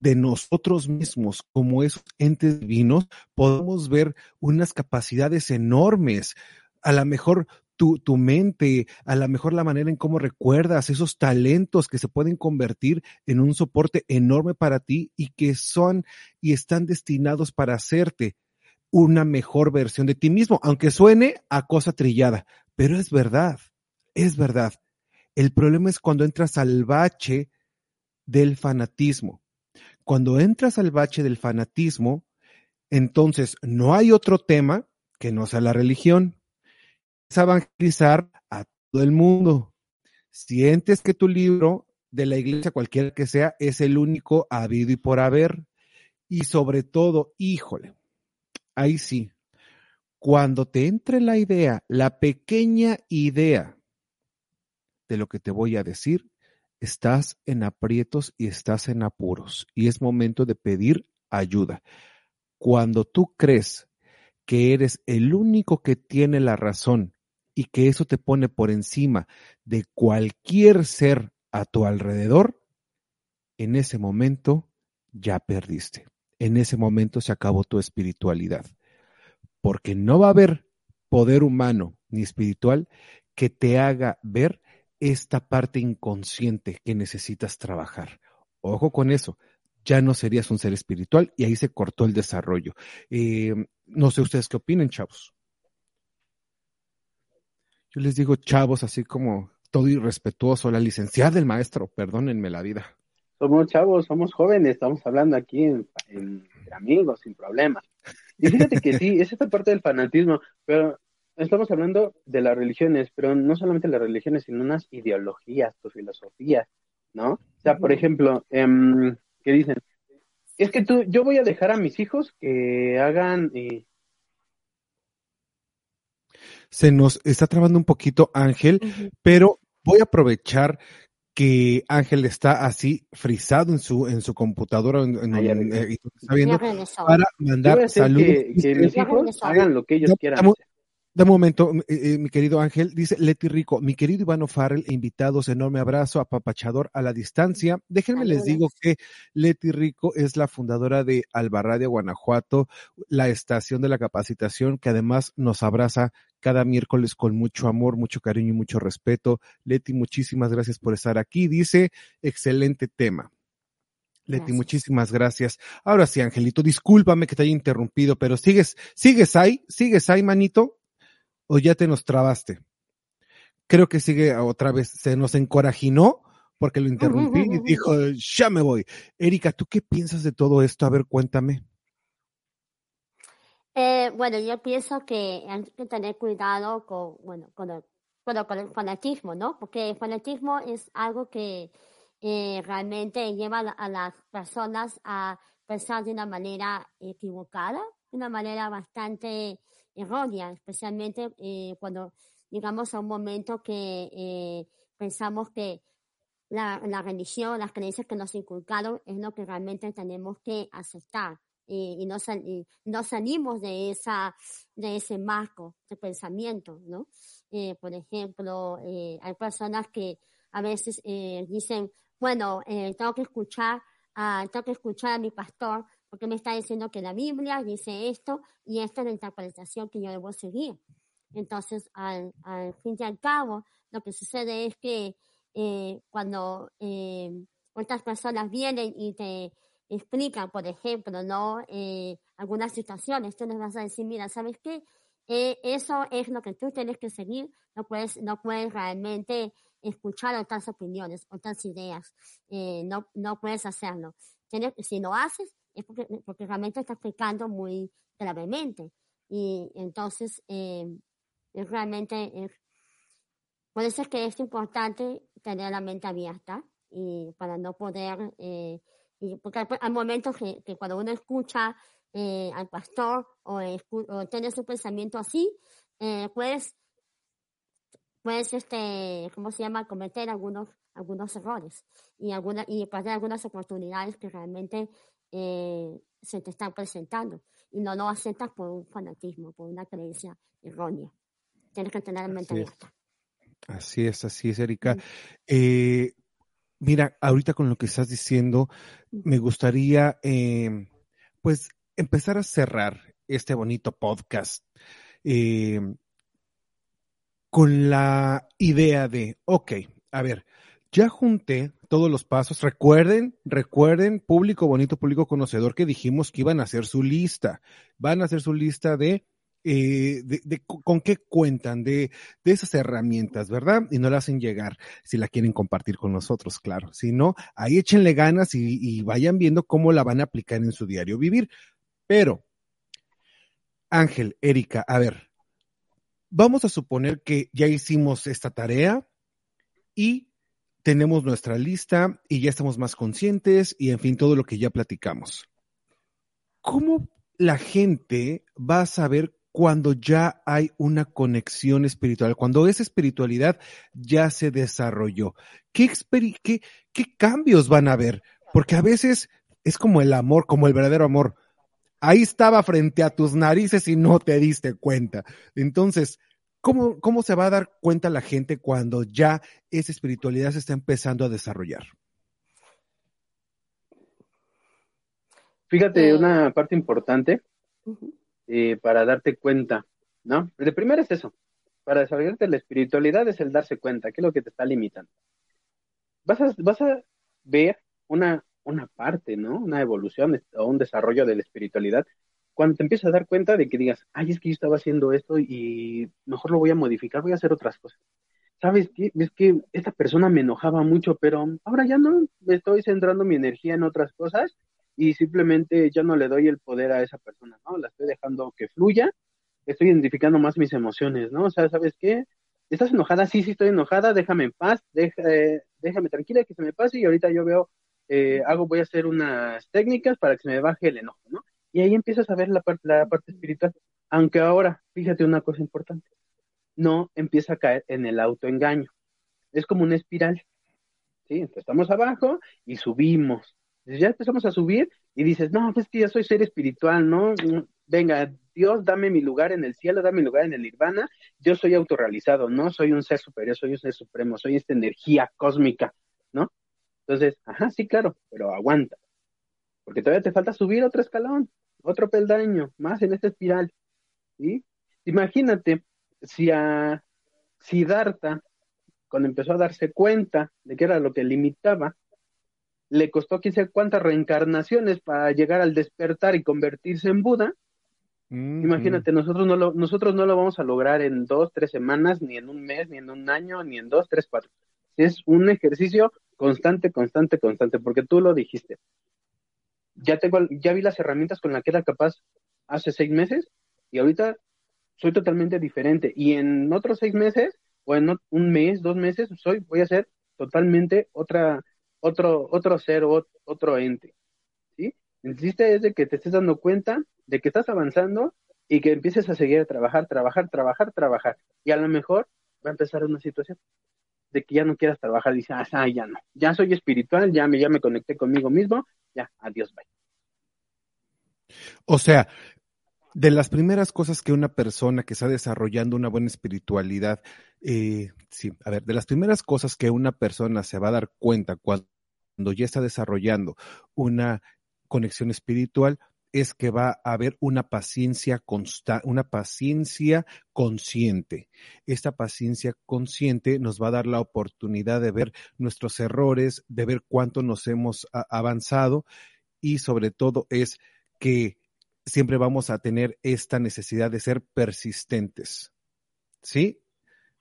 [SPEAKER 2] de nosotros mismos como esos entes divinos, podemos ver unas capacidades enormes. A lo mejor tu, tu, mente, a lo mejor la manera en cómo recuerdas esos talentos que se pueden convertir en un soporte enorme para ti y que son y están destinados para hacerte una mejor versión de ti mismo, aunque suene a cosa trillada, pero es verdad, es verdad. El problema es cuando entras al bache del fanatismo cuando entras al bache del fanatismo, entonces no hay otro tema que no sea la religión. Es evangelizar a todo el mundo. Sientes que tu libro de la iglesia, cualquiera que sea, es el único habido y por haber. Y sobre todo, híjole, ahí sí, cuando te entre la idea, la pequeña idea de lo que te voy a decir, estás en aprietos y estás en apuros y es momento de pedir ayuda. Cuando tú crees que eres el único que tiene la razón y que eso te pone por encima de cualquier ser a tu alrededor, en ese momento ya perdiste. En ese momento se acabó tu espiritualidad. Porque no va a haber poder humano ni espiritual que te haga ver esta parte inconsciente que necesitas trabajar. Ojo con eso, ya no serías un ser espiritual y ahí se cortó el desarrollo. Eh, no sé ustedes qué opinen, chavos. Yo les digo chavos así como todo irrespetuoso, la licenciada del maestro, perdónenme la vida.
[SPEAKER 4] Somos chavos, somos jóvenes, estamos hablando aquí entre amigos, sin problemas. Y fíjate que sí, es esta parte del fanatismo, pero estamos hablando de las religiones, pero no solamente las religiones, sino unas ideologías, tu filosofía, ¿no? O sea, por ejemplo, eh, ¿qué dicen? Es que tú, yo voy a dejar a mis hijos que hagan... Eh...
[SPEAKER 2] Se nos está trabando un poquito Ángel, pero voy a aprovechar que Ángel está así frisado en su en su computadora en, eh, está viendo, para mandar saludos.
[SPEAKER 4] Que, mis hijos hagan lo que ellos quieran.
[SPEAKER 2] De momento, eh, eh, mi querido Ángel, dice Leti Rico, mi querido Ivano Farrell, invitados, enorme abrazo, apapachador a la distancia. Déjenme les digo que Leti Rico es la fundadora de Albarradia, Guanajuato, la estación de la capacitación, que además nos abraza cada miércoles con mucho amor, mucho cariño y mucho respeto. Leti, muchísimas gracias por estar aquí. Dice, excelente tema. Leti,
[SPEAKER 3] Gracias.
[SPEAKER 2] muchísimas gracias. Ahora sí, Angelito, discúlpame que te haya interrumpido, pero sigues, sigues ahí, sigues ahí, manito, o ya te nos trabaste. Creo que sigue otra vez, se nos encorajinó porque lo interrumpí y dijo, ya me voy. Erika, ¿tú qué piensas de todo esto? A ver, cuéntame.
[SPEAKER 3] Eh, bueno, yo pienso que hay que tener cuidado con, bueno, con el, bueno, con el fanatismo, ¿no? Porque el fanatismo es algo que eh, realmente lleva a la- a las personas a pensar de una manera equivocada, de una manera bastante errónea, especialmente eh, cuando llegamos a un momento que eh, pensamos que la religión, las creencias que nos inculcaron es lo que realmente tenemos que aceptar y, no, sal- y salimos de esa de ese marco de pensamiento, ¿no? Eh, por ejemplo, eh, hay personas que a veces eh, dicen, bueno, eh, tengo que escuchar a, tengo que escuchar a mi pastor porque me está diciendo que la Biblia dice esto y esta es la interpretación que yo debo seguir. Entonces, al, al fin y al cabo, lo que sucede es que cuando otras personas vienen y te explican, por ejemplo, ¿no? Eh, algunas situaciones, tú les vas a decir, mira, ¿sabes qué? Eh, eso es lo que tú tienes que seguir, no puedes, no puedes realmente escuchar otras opiniones, otras ideas, eh, no, no puedes hacerlo. Tienes- si lo haces, es porque, porque realmente estás pecando muy gravemente. Y entonces, eh, es realmente, es, por eso es que es importante tener la mente abierta y para no poder, eh, y porque hay, hay momentos que, que cuando uno escucha eh, al pastor o, escu- o tiene su pensamiento así, eh, puedes, puedes, este, ¿cómo se llama?, cometer algunos, algunos errores y, alguna, y perder algunas oportunidades que realmente eh, se te están presentando y no lo aceptas por un fanatismo, por una creencia errónea. Tienes que tener la mente
[SPEAKER 2] Así es.
[SPEAKER 3] abierta.
[SPEAKER 2] Así es, así es, Erika.
[SPEAKER 3] Mm.
[SPEAKER 2] Eh, mira, ahorita con lo que estás diciendo, me gustaría, eh, pues, empezar a cerrar este bonito podcast eh, con la idea de, ok, a ver, ya junté todos los pasos. Recuerden, recuerden, público bonito, público conocedor, que dijimos que iban a hacer su lista. Van a hacer su lista de, eh, de, de co- con qué cuentan, de, de esas herramientas, ¿verdad? Y no la hacen llegar si la quieren compartir con nosotros, claro. Si no, ahí échenle ganas y, y vayan viendo cómo la van a aplicar en su diario vivir. Pero, Ángel, Erika, a ver, vamos a suponer que ya hicimos esta tarea y tenemos nuestra lista y ya estamos más conscientes y en fin, todo lo que ya platicamos. ¿Cómo la gente va a saber cuando ya hay una conexión espiritual, cuando esa espiritualidad ya se desarrolló? ¿Qué, experi- qué, qué cambios van a haber? Porque a veces es como el amor, como el verdadero amor. Ahí estaba frente a tus narices y no te diste cuenta. Entonces, ¿cómo, cómo se va a dar cuenta la gente cuando ya esa espiritualidad se está empezando a desarrollar?
[SPEAKER 4] Fíjate,
[SPEAKER 3] Eh.
[SPEAKER 4] una parte importante. Eh, para darte cuenta, ¿no? De primero es eso. Para desarrollarte la espiritualidad es el darse cuenta, qué es lo que te está limitando. Vas a, vas a ver una, una parte, ¿no? Una evolución o un desarrollo de la espiritualidad cuando te empiezas a dar cuenta de que digas, ay, es que yo estaba haciendo esto y mejor lo voy a modificar, voy a hacer otras cosas. ¿Sabes qué? Es que esta persona me enojaba mucho, pero ahora ya no, estoy centrando mi energía en otras cosas y simplemente ya no le doy el poder a esa persona, ¿no? La estoy dejando que fluya, estoy identificando más mis emociones, ¿no? O sea, ¿sabes qué? ¿Estás enojada? Sí, sí, estoy enojada, déjame en paz, eh, déjame tranquila que se me pase y ahorita yo veo, eh, hago, voy a hacer unas técnicas para que se me baje el enojo, ¿no? Y ahí empiezas a ver la, par- la parte espiritual. Aunque ahora, fíjate una cosa importante, no empieza a caer en el autoengaño. Es como una espiral, ¿sí? Estamos abajo y subimos. Ya empezamos a subir y dices, no, pues que yo soy ser espiritual, ¿no? Venga, Dios, dame mi lugar en el cielo, dame mi lugar en el nirvana, yo soy autorrealizado, no soy un ser superior, soy un ser supremo, soy esta energía cósmica, ¿no? Entonces, ajá, sí, claro, pero aguanta, porque todavía te falta subir otro escalón, otro peldaño, más en esta espiral, ¿sí? Imagínate si a Siddhartha, cuando empezó a darse cuenta de que era lo que limitaba, le costó quién sabe cuántas reencarnaciones para llegar al despertar y convertirse en Buda,
[SPEAKER 2] Mm,
[SPEAKER 4] Imagínate, nosotros no lo, nosotros no lo vamos a lograr en dos, tres semanas, ni en un mes, ni en un año, ni en dos, tres, cuatro. Es un ejercicio constante, constante, constante, porque tú lo dijiste. Ya tengo, ya vi las herramientas con las que era capaz hace seis meses y ahorita soy totalmente diferente. Y en otros seis meses, o en un mes, dos meses, soy, voy a ser totalmente otra, otro, otro ser, ot- otro ente. ¿Sí? El chiste es de que te estés dando cuenta de que estás avanzando y que empieces a seguir a trabajar, trabajar, trabajar, trabajar. Y a lo mejor va a empezar una situación de que ya no quieras trabajar, dices, ah, ya no, ya soy espiritual, ya me, ya me conecté conmigo mismo, ya, adiós, bye.
[SPEAKER 2] O sea, de las primeras cosas que una persona que está desarrollando una buena espiritualidad, eh, sí, a ver, de las primeras cosas que una persona se va a dar cuenta cuando ya está desarrollando una conexión espiritual es que va a haber una paciencia consta, una paciencia consciente. Esta paciencia consciente nos va a dar la oportunidad de ver nuestros errores, de ver cuánto nos hemos avanzado y sobre todo es que siempre vamos a tener esta necesidad de ser persistentes. ¿Sí?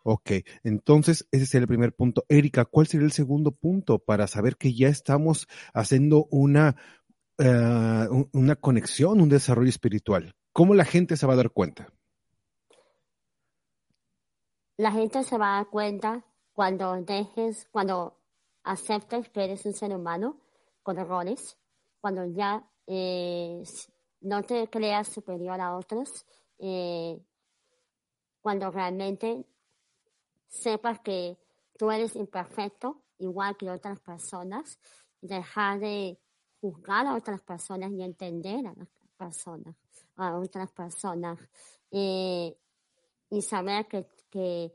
[SPEAKER 2] Ok, entonces ese sería el primer punto. Erika, ¿cuál sería el segundo punto para saber que ya estamos haciendo una, un- una conexión, un desarrollo espiritual? ¿Cómo la gente se va a dar cuenta?
[SPEAKER 3] La gente se va a dar cuenta cuando dejes, cuando aceptes que eres un ser humano con errores, cuando ya eh, no te creas superior a otros, eh, cuando realmente sepas que tú eres imperfecto, igual que otras personas, dejar de juzgar a otras personas y entender a las personas, a otras personas, eh, y saber que, que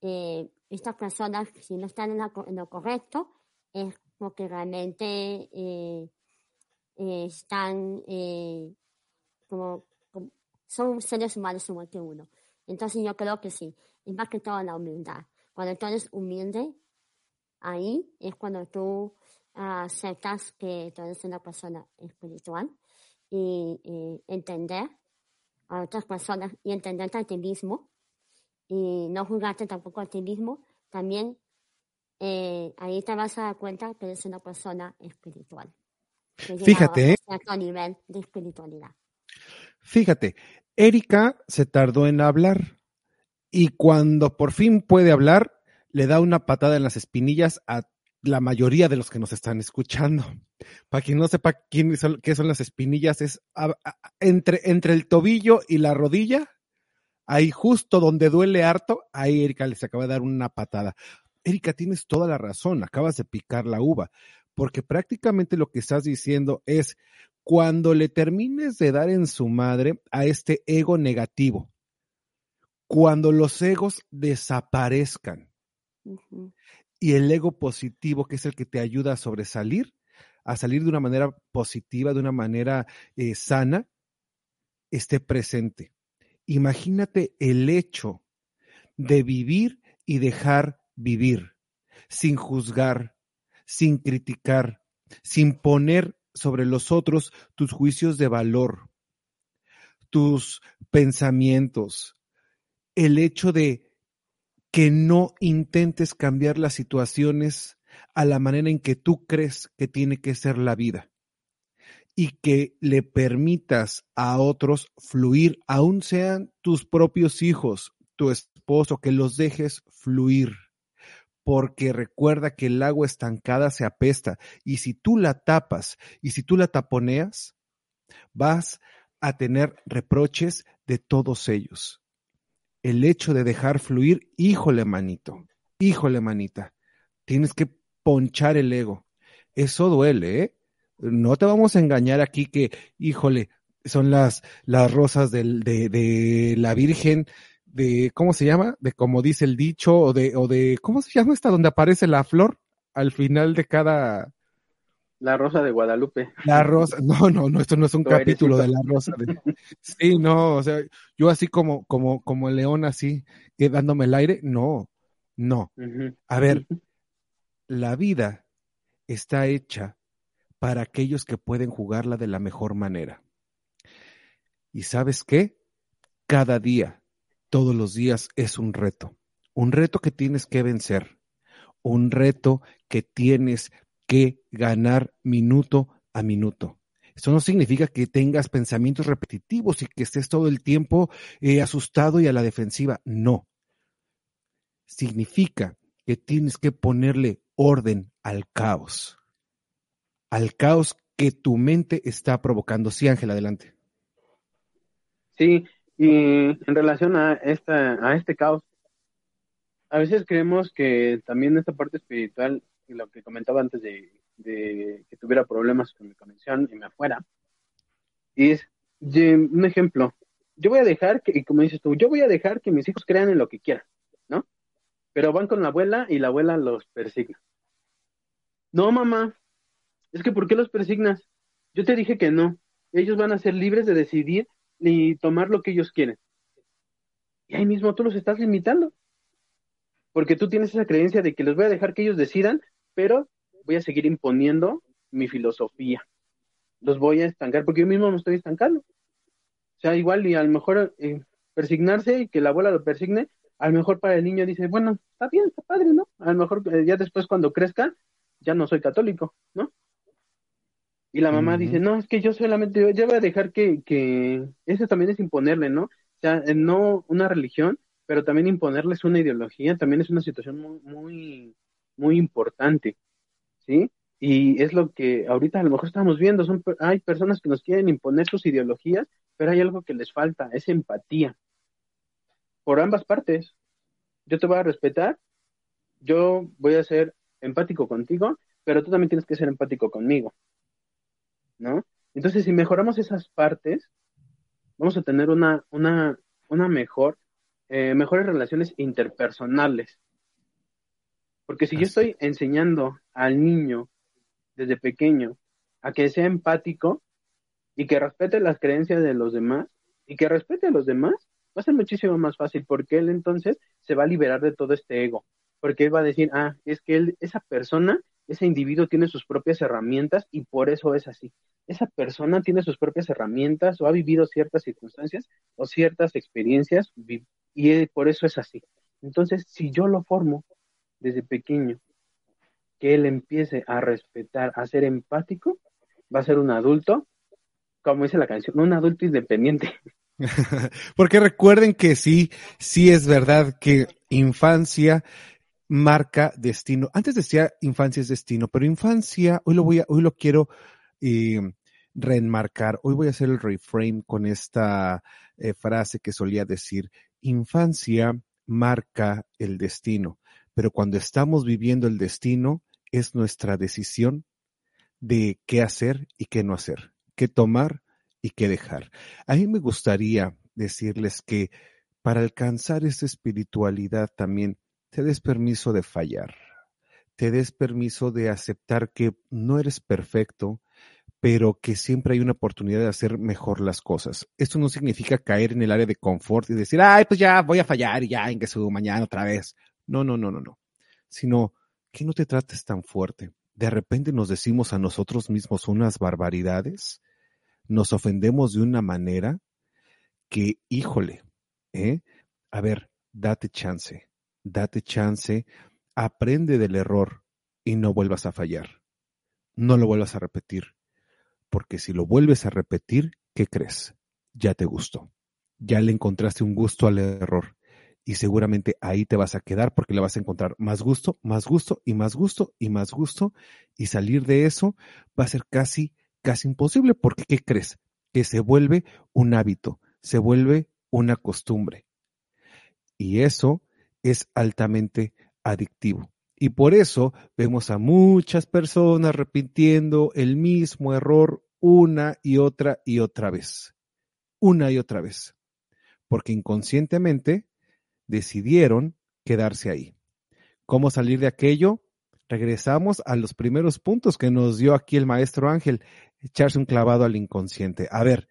[SPEAKER 3] eh, estas personas, si no están en, la en lo correcto, es porque realmente están como, como- son seres humanos igual que uno. Entonces yo creo que sí, es más que todo la humildad. Cuando tú eres humilde, ahí es cuando tú ah, aceptas que tú eres una persona espiritual y entender a otras personas y entenderte a ti mismo y no juzgarte tampoco a ti mismo, también eh, ahí te vas a dar cuenta que eres una persona espiritual. que
[SPEAKER 2] Fíjate,
[SPEAKER 3] a
[SPEAKER 2] ¿eh?
[SPEAKER 3] cierto nivel de espiritualidad.
[SPEAKER 2] Fíjate, Erika se tardó en hablar y cuando por fin puede hablar, le da una patada en las espinillas a la mayoría de los que nos están escuchando. Para quien no sepa quiénes son, qué son las espinillas, es entre, entre el tobillo y la rodilla, ahí justo donde duele harto, ahí Erika les acaba de dar una patada. Erika, tienes toda la razón, acabas de picar la uva, porque prácticamente lo que estás diciendo es cuando le termines de dar en su madre a este ego negativo, cuando los egos desaparezcan y el ego positivo, que es el que te ayuda a sobresalir, a salir de una manera positiva, de una manera eh, sana, esté presente. Imagínate el hecho de vivir y dejar vivir, sin juzgar, sin criticar, sin poner sobre los otros tus juicios de valor, tus pensamientos, el hecho de que no intentes cambiar las situaciones a la manera en que tú crees que tiene que ser la vida y que le permitas a otros fluir, aun sean tus propios hijos, tu esposo, que los dejes fluir. Porque recuerda que el agua estancada se apesta y si tú la tapas y si tú la taponeas, vas a tener reproches de todos ellos. El hecho de dejar fluir, híjole manito, híjole manita, tienes que ponchar el ego. Eso duele, ¿eh? No te vamos a engañar aquí que, híjole, son las, las rosas de, de la Virgen, de, ¿cómo se llama? De como dice el dicho, o de, o de, ¿cómo se llama esta donde aparece la flor al final de cada,
[SPEAKER 4] La Rosa de Guadalupe.
[SPEAKER 2] la rosa, no, no, no, esto no es un
[SPEAKER 4] Tu
[SPEAKER 2] capítulo de la rosa. de- sí, no, o sea, yo así como, como, como el león así, que dándome el aire, no, no. A ver, la vida está hecha para aquellos que pueden jugarla de la mejor manera. ¿Y sabes qué? Cada día, todos los días es un reto. Un reto que tienes que vencer. Un reto que tienes que ganar minuto a minuto. Eso no significa que tengas pensamientos repetitivos y que estés todo el tiempo eh, asustado y a la defensiva. No. Significa que tienes que ponerle orden al caos. Al caos que tu mente está provocando. Sí, Ángel, adelante.
[SPEAKER 4] Sí, y en relación a esta, a este caos, a veces creemos que también esta parte espiritual, y lo que comentaba antes de, que tuviera problemas con mi conexión y me afuera, es de- un ejemplo. Yo voy a dejar que, y como dices tú, yo voy a dejar que mis hijos crean en lo que quieran, ¿no? Pero van con la abuela y la abuela los persigna. No, mamá, es que ¿por qué los persignas? Yo te dije que no. Ellos van a ser libres de decidir y tomar lo que ellos quieren. Y ahí mismo tú los estás limitando. Porque tú tienes esa creencia de que les voy a dejar que ellos decidan, pero voy a seguir imponiendo mi filosofía. Los voy a estancar porque yo mismo me estoy estancando. O sea, igual y a lo mejor eh, persignarse y que la abuela lo persigne, a lo mejor para el niño dice, bueno, está bien, está padre, ¿no? A lo mejor eh, ya después cuando crezca, ya no soy católico, ¿no? Y la mamá dice, no, es que yo solamente, yo, yo voy a dejar que, que, eso también es imponerle, ¿no? O sea, eh, no una religión, pero también imponerles una ideología, también es una situación muy, muy, muy importante, ¿sí? Y es lo que ahorita a lo mejor estamos viendo, son, hay personas que nos quieren imponer sus ideologías, pero hay algo que les falta, es empatía, por ambas partes. Yo te voy a respetar, yo voy a ser empático contigo, pero tú también tienes que ser empático conmigo. ¿No? Entonces, si mejoramos esas partes, vamos a tener una, una, una mejor, eh, mejores relaciones interpersonales. Porque si yo estoy enseñando al niño desde pequeño a que sea empático y que respete las creencias de los demás y que respete a los demás, va a ser muchísimo más fácil porque él entonces se va a liberar de todo este ego. Porque él va a decir, ah, es que él, esa persona, ese individuo tiene sus propias herramientas y por eso es así esa persona tiene sus propias herramientas o ha vivido ciertas circunstancias o ciertas experiencias y por eso es así. Entonces, si yo lo formo desde pequeño, que él empiece a respetar, a ser empático, va a ser un adulto, como dice la canción, un adulto independiente.
[SPEAKER 2] Porque recuerden que sí, sí es verdad que infancia marca destino. Antes decía infancia es destino, pero infancia, hoy lo voy a, hoy lo quiero eh, reenmarcar. Hoy voy a hacer el reframe con esta eh, frase que solía decir, infancia marca el destino, pero cuando estamos viviendo el destino es nuestra decisión de qué hacer y qué no hacer, qué tomar y qué dejar. A mí me gustaría decirles que para alcanzar esa espiritualidad también te des permiso de fallar, te des permiso de aceptar que no eres perfecto, pero que siempre hay una oportunidad de hacer mejor las cosas. Esto no significa caer en el área de confort y decir, ay, pues ya voy a fallar y ya en que subo mañana otra vez. No, no, no, no, no. Sino que no te trates tan fuerte. De repente nos decimos a nosotros mismos unas barbaridades, nos ofendemos de una manera que, híjole, ¿eh? A ver, date chance, date chance, aprende del error y no vuelvas a fallar. No lo vuelvas a repetir porque si lo vuelves a repetir, ¿qué crees? Ya te gustó. Ya le encontraste un gusto al error. Y seguramente ahí te vas a quedar porque le vas a encontrar más gusto, más gusto y más gusto y más gusto. Y salir de eso va a ser casi, casi imposible porque ¿qué crees? Que se vuelve un hábito, se vuelve una costumbre. Y eso es altamente adictivo. Y por eso vemos a muchas personas repitiendo el mismo error una y otra y otra vez. Una y otra vez. Porque inconscientemente decidieron quedarse ahí. ¿Cómo salir de aquello? Regresamos a los primeros puntos que nos dio aquí el maestro Ángel, echarse un clavado al inconsciente. A ver,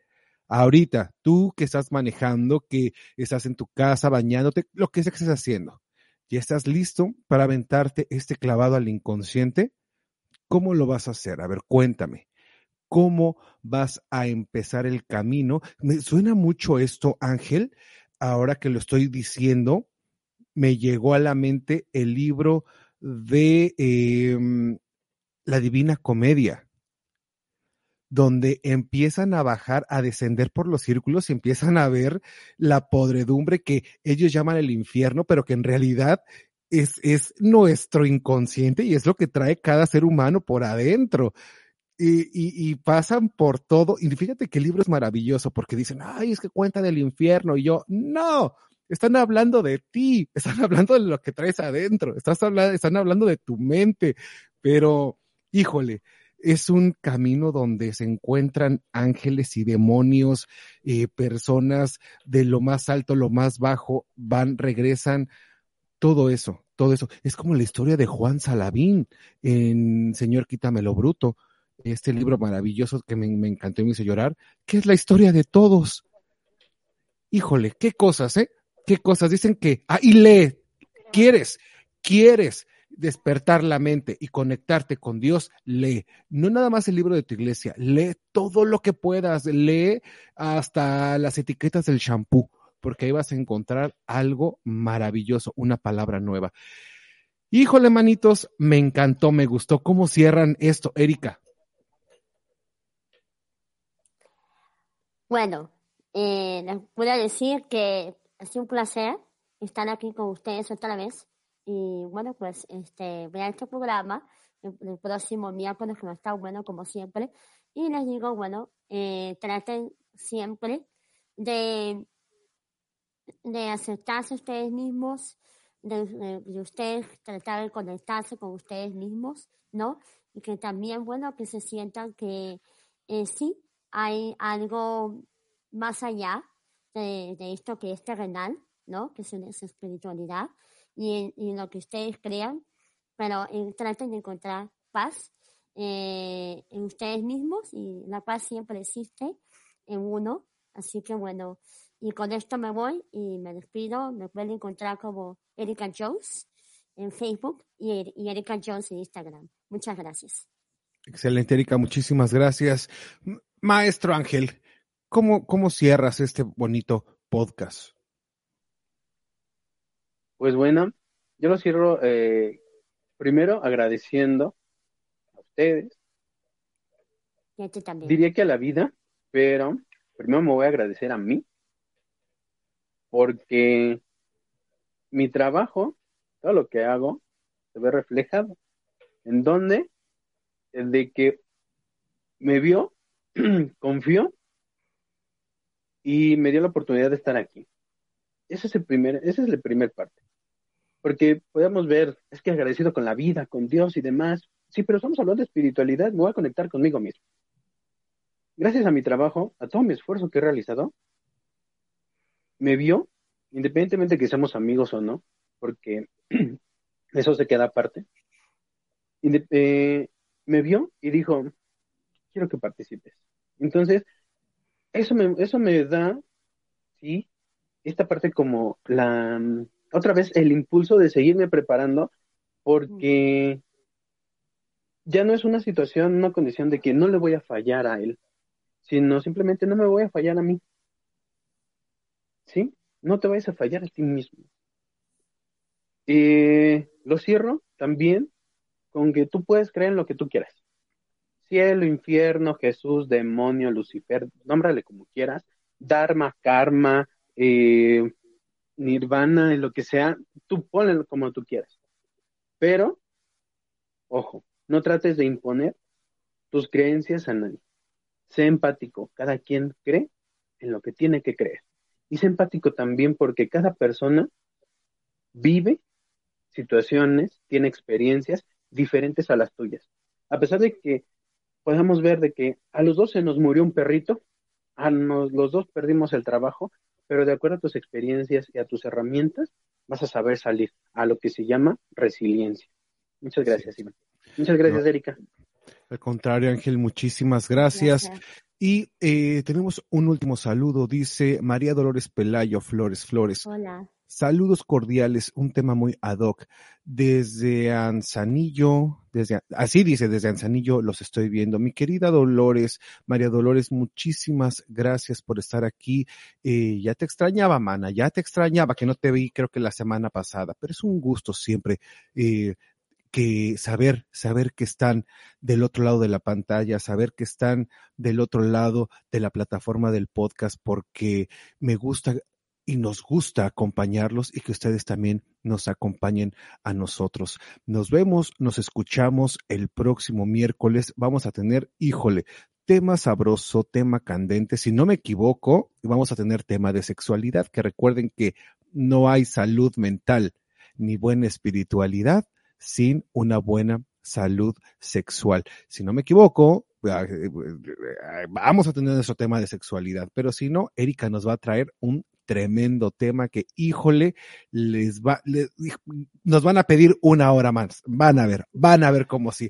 [SPEAKER 2] ahorita, tú que estás manejando, que estás en tu casa bañándote, lo que sea que estés haciendo, ¿ya estás listo para aventarte este clavado al inconsciente? ¿Cómo lo vas a hacer? A ver, cuéntame. ¿Cómo vas a empezar el camino? Me suena mucho esto, Ángel, ahora que lo estoy diciendo, me llegó a la mente el libro de em, la Divina Comedia donde empiezan a bajar, a descender por los círculos y empiezan a ver la podredumbre que ellos llaman el infierno, pero que en realidad es, es nuestro inconsciente y es lo que trae cada ser humano por adentro. Y, y, y, pasan por todo. Y fíjate que el libro es maravilloso porque dicen, ay, es que cuenta del infierno. Y yo, no, están hablando de ti, están hablando de lo que traes adentro, estás hablando, están hablando de tu mente. Pero, híjole, es un camino donde se encuentran ángeles y demonios, eh, personas de lo más alto, lo más bajo, van, regresan, todo eso, todo eso. Es como la historia de Juan Salavín en Señor Quítamelo Bruto, este libro maravilloso que me, encantó y me hizo llorar, que es la historia de todos. Híjole, qué cosas, ¿eh? Qué cosas. Dicen que, ah, lee, quieres, quieres despertar la mente y conectarte con Dios, lee. No nada más el libro de tu iglesia, lee todo lo que puedas, lee hasta las etiquetas del shampoo, porque ahí vas a encontrar algo maravilloso, una palabra nueva. Híjole, manitos, me encantó, me gustó cómo cierran esto, Erika.
[SPEAKER 3] Bueno, eh, les puedo decir que ha sido un placer estar aquí con ustedes otra vez. Y bueno, pues este, vean este programa el, el próximo miércoles, que va a estar bueno como siempre. Y les digo, bueno, eh, traten siempre de, de aceptarse ustedes mismos, de, de, de, ustedes tratar de conectarse con ustedes mismos, ¿no? Y que también, bueno, que se sientan que eh, sí hay algo más allá de, esto que es terrenal, ¿no? Que es, es espiritualidad y en, y lo que ustedes crean, pero en, traten de encontrar paz eh, en ustedes mismos y la paz siempre existe en uno. Así que bueno, y con esto me voy y me despido. Me pueden encontrar como Erika Jones en Facebook y, y Erika Jones en Instagram. Muchas gracias.
[SPEAKER 2] Excelente, Erika. Muchísimas gracias. Maestro Ángel, ¿cómo, cómo cierras este bonito podcast?
[SPEAKER 4] Pues bueno, yo lo cierro eh, primero agradeciendo a ustedes.
[SPEAKER 3] Y a ti también.
[SPEAKER 4] Diría que a la vida, pero primero me voy a agradecer a mí, porque mi trabajo, todo lo que hago, se ve reflejado. ¿En dónde? De que me vio, confió y me dio la oportunidad de estar aquí. Ese es el primer, esa es la primera parte porque podemos ver, es que agradecido con la vida, con Dios y demás. Sí, pero estamos hablando de espiritualidad, me voy a conectar conmigo mismo. Gracias a mi trabajo, a todo mi esfuerzo que he realizado, me vio, independientemente de que seamos amigos o no, porque eso se queda aparte, eh, me vio y dijo, quiero que participes. Entonces, eso me, eso me da, sí, esta parte como la otra vez el impulso de seguirme preparando porque ya no es una situación, una condición de que no le voy a fallar a él, sino simplemente no me voy a fallar a mí. ¿Sí? No te vayas a fallar a ti mismo. Eh, lo cierro también con que tú puedes creer en lo que tú quieras. Cielo, infierno, Jesús, demonio, Lucifer, nómbrale como quieras, Dharma, karma, eh, nirvana, y lo que sea, tú ponlo como tú quieras. Pero, ojo, no trates de imponer tus creencias a nadie. Sé empático, cada quien cree en lo que tiene que creer. Y sé empático también porque cada persona vive situaciones, tiene experiencias diferentes a las tuyas. A pesar de que podamos ver de que a los dos se nos murió un perrito, a los dos perdimos el trabajo, pero de acuerdo a tus experiencias y a tus herramientas, vas a saber salir a lo que se llama resiliencia. Muchas gracias, Iván. Muchas gracias, Erika.
[SPEAKER 2] Al contrario, Ángel, muchísimas gracias. Y eh, tenemos un último saludo, dice María Dolores Pelayo Flores Flores.
[SPEAKER 3] Hola.
[SPEAKER 2] Saludos cordiales, un tema muy ad hoc. Desde Anzanillo, desde, así dice, desde Anzanillo los estoy viendo. Mi querida Dolores, María Dolores, muchísimas gracias por estar aquí. Eh, ya te extrañaba, mana, ya te extrañaba, que no te vi creo que la semana pasada, pero es un gusto siempre eh, que saber, saber que están del otro lado de la pantalla, saber que están del otro lado de la plataforma del podcast, porque me gusta y nos gusta acompañarlos y que ustedes también nos acompañen a nosotros. Nos vemos, nos escuchamos el próximo miércoles. Vamos a tener, híjole, tema sabroso, tema candente. Si no me equivoco, vamos a tener tema de sexualidad, que recuerden que no hay salud mental ni buena espiritualidad sin una buena salud sexual. Si no me equivoco, ah, eh, eh, vamos a tener nuestro tema de sexualidad, pero si no, Erika nos va a traer un tremendo tema que, híjole, les va, nos van a pedir una hora más. Van a ver, van a ver cómo sí.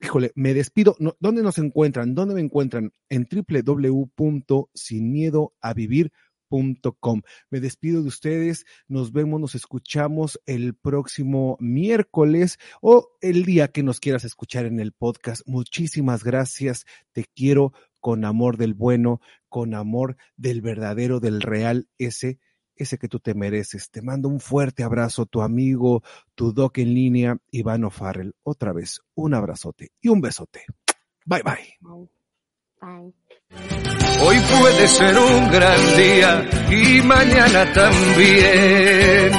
[SPEAKER 2] Híjole, me despido. ¿Dónde nos encuentran? ¿Dónde me encuentran? En www.sinmiedoavivir.com. Me despido de ustedes, nos vemos, nos escuchamos el próximo miércoles o el día que nos quieras escuchar en el podcast. Muchísimas gracias, te quiero con amor del bueno, con amor del verdadero, del real, ese, ese que tú te mereces. Te mando un fuerte abrazo, tu amigo, tu doc en línea, Ivano Farrell. Otra vez, un abrazote y un besote. Bye bye.
[SPEAKER 3] Bye.
[SPEAKER 5] Hoy puede ser un gran día y mañana también.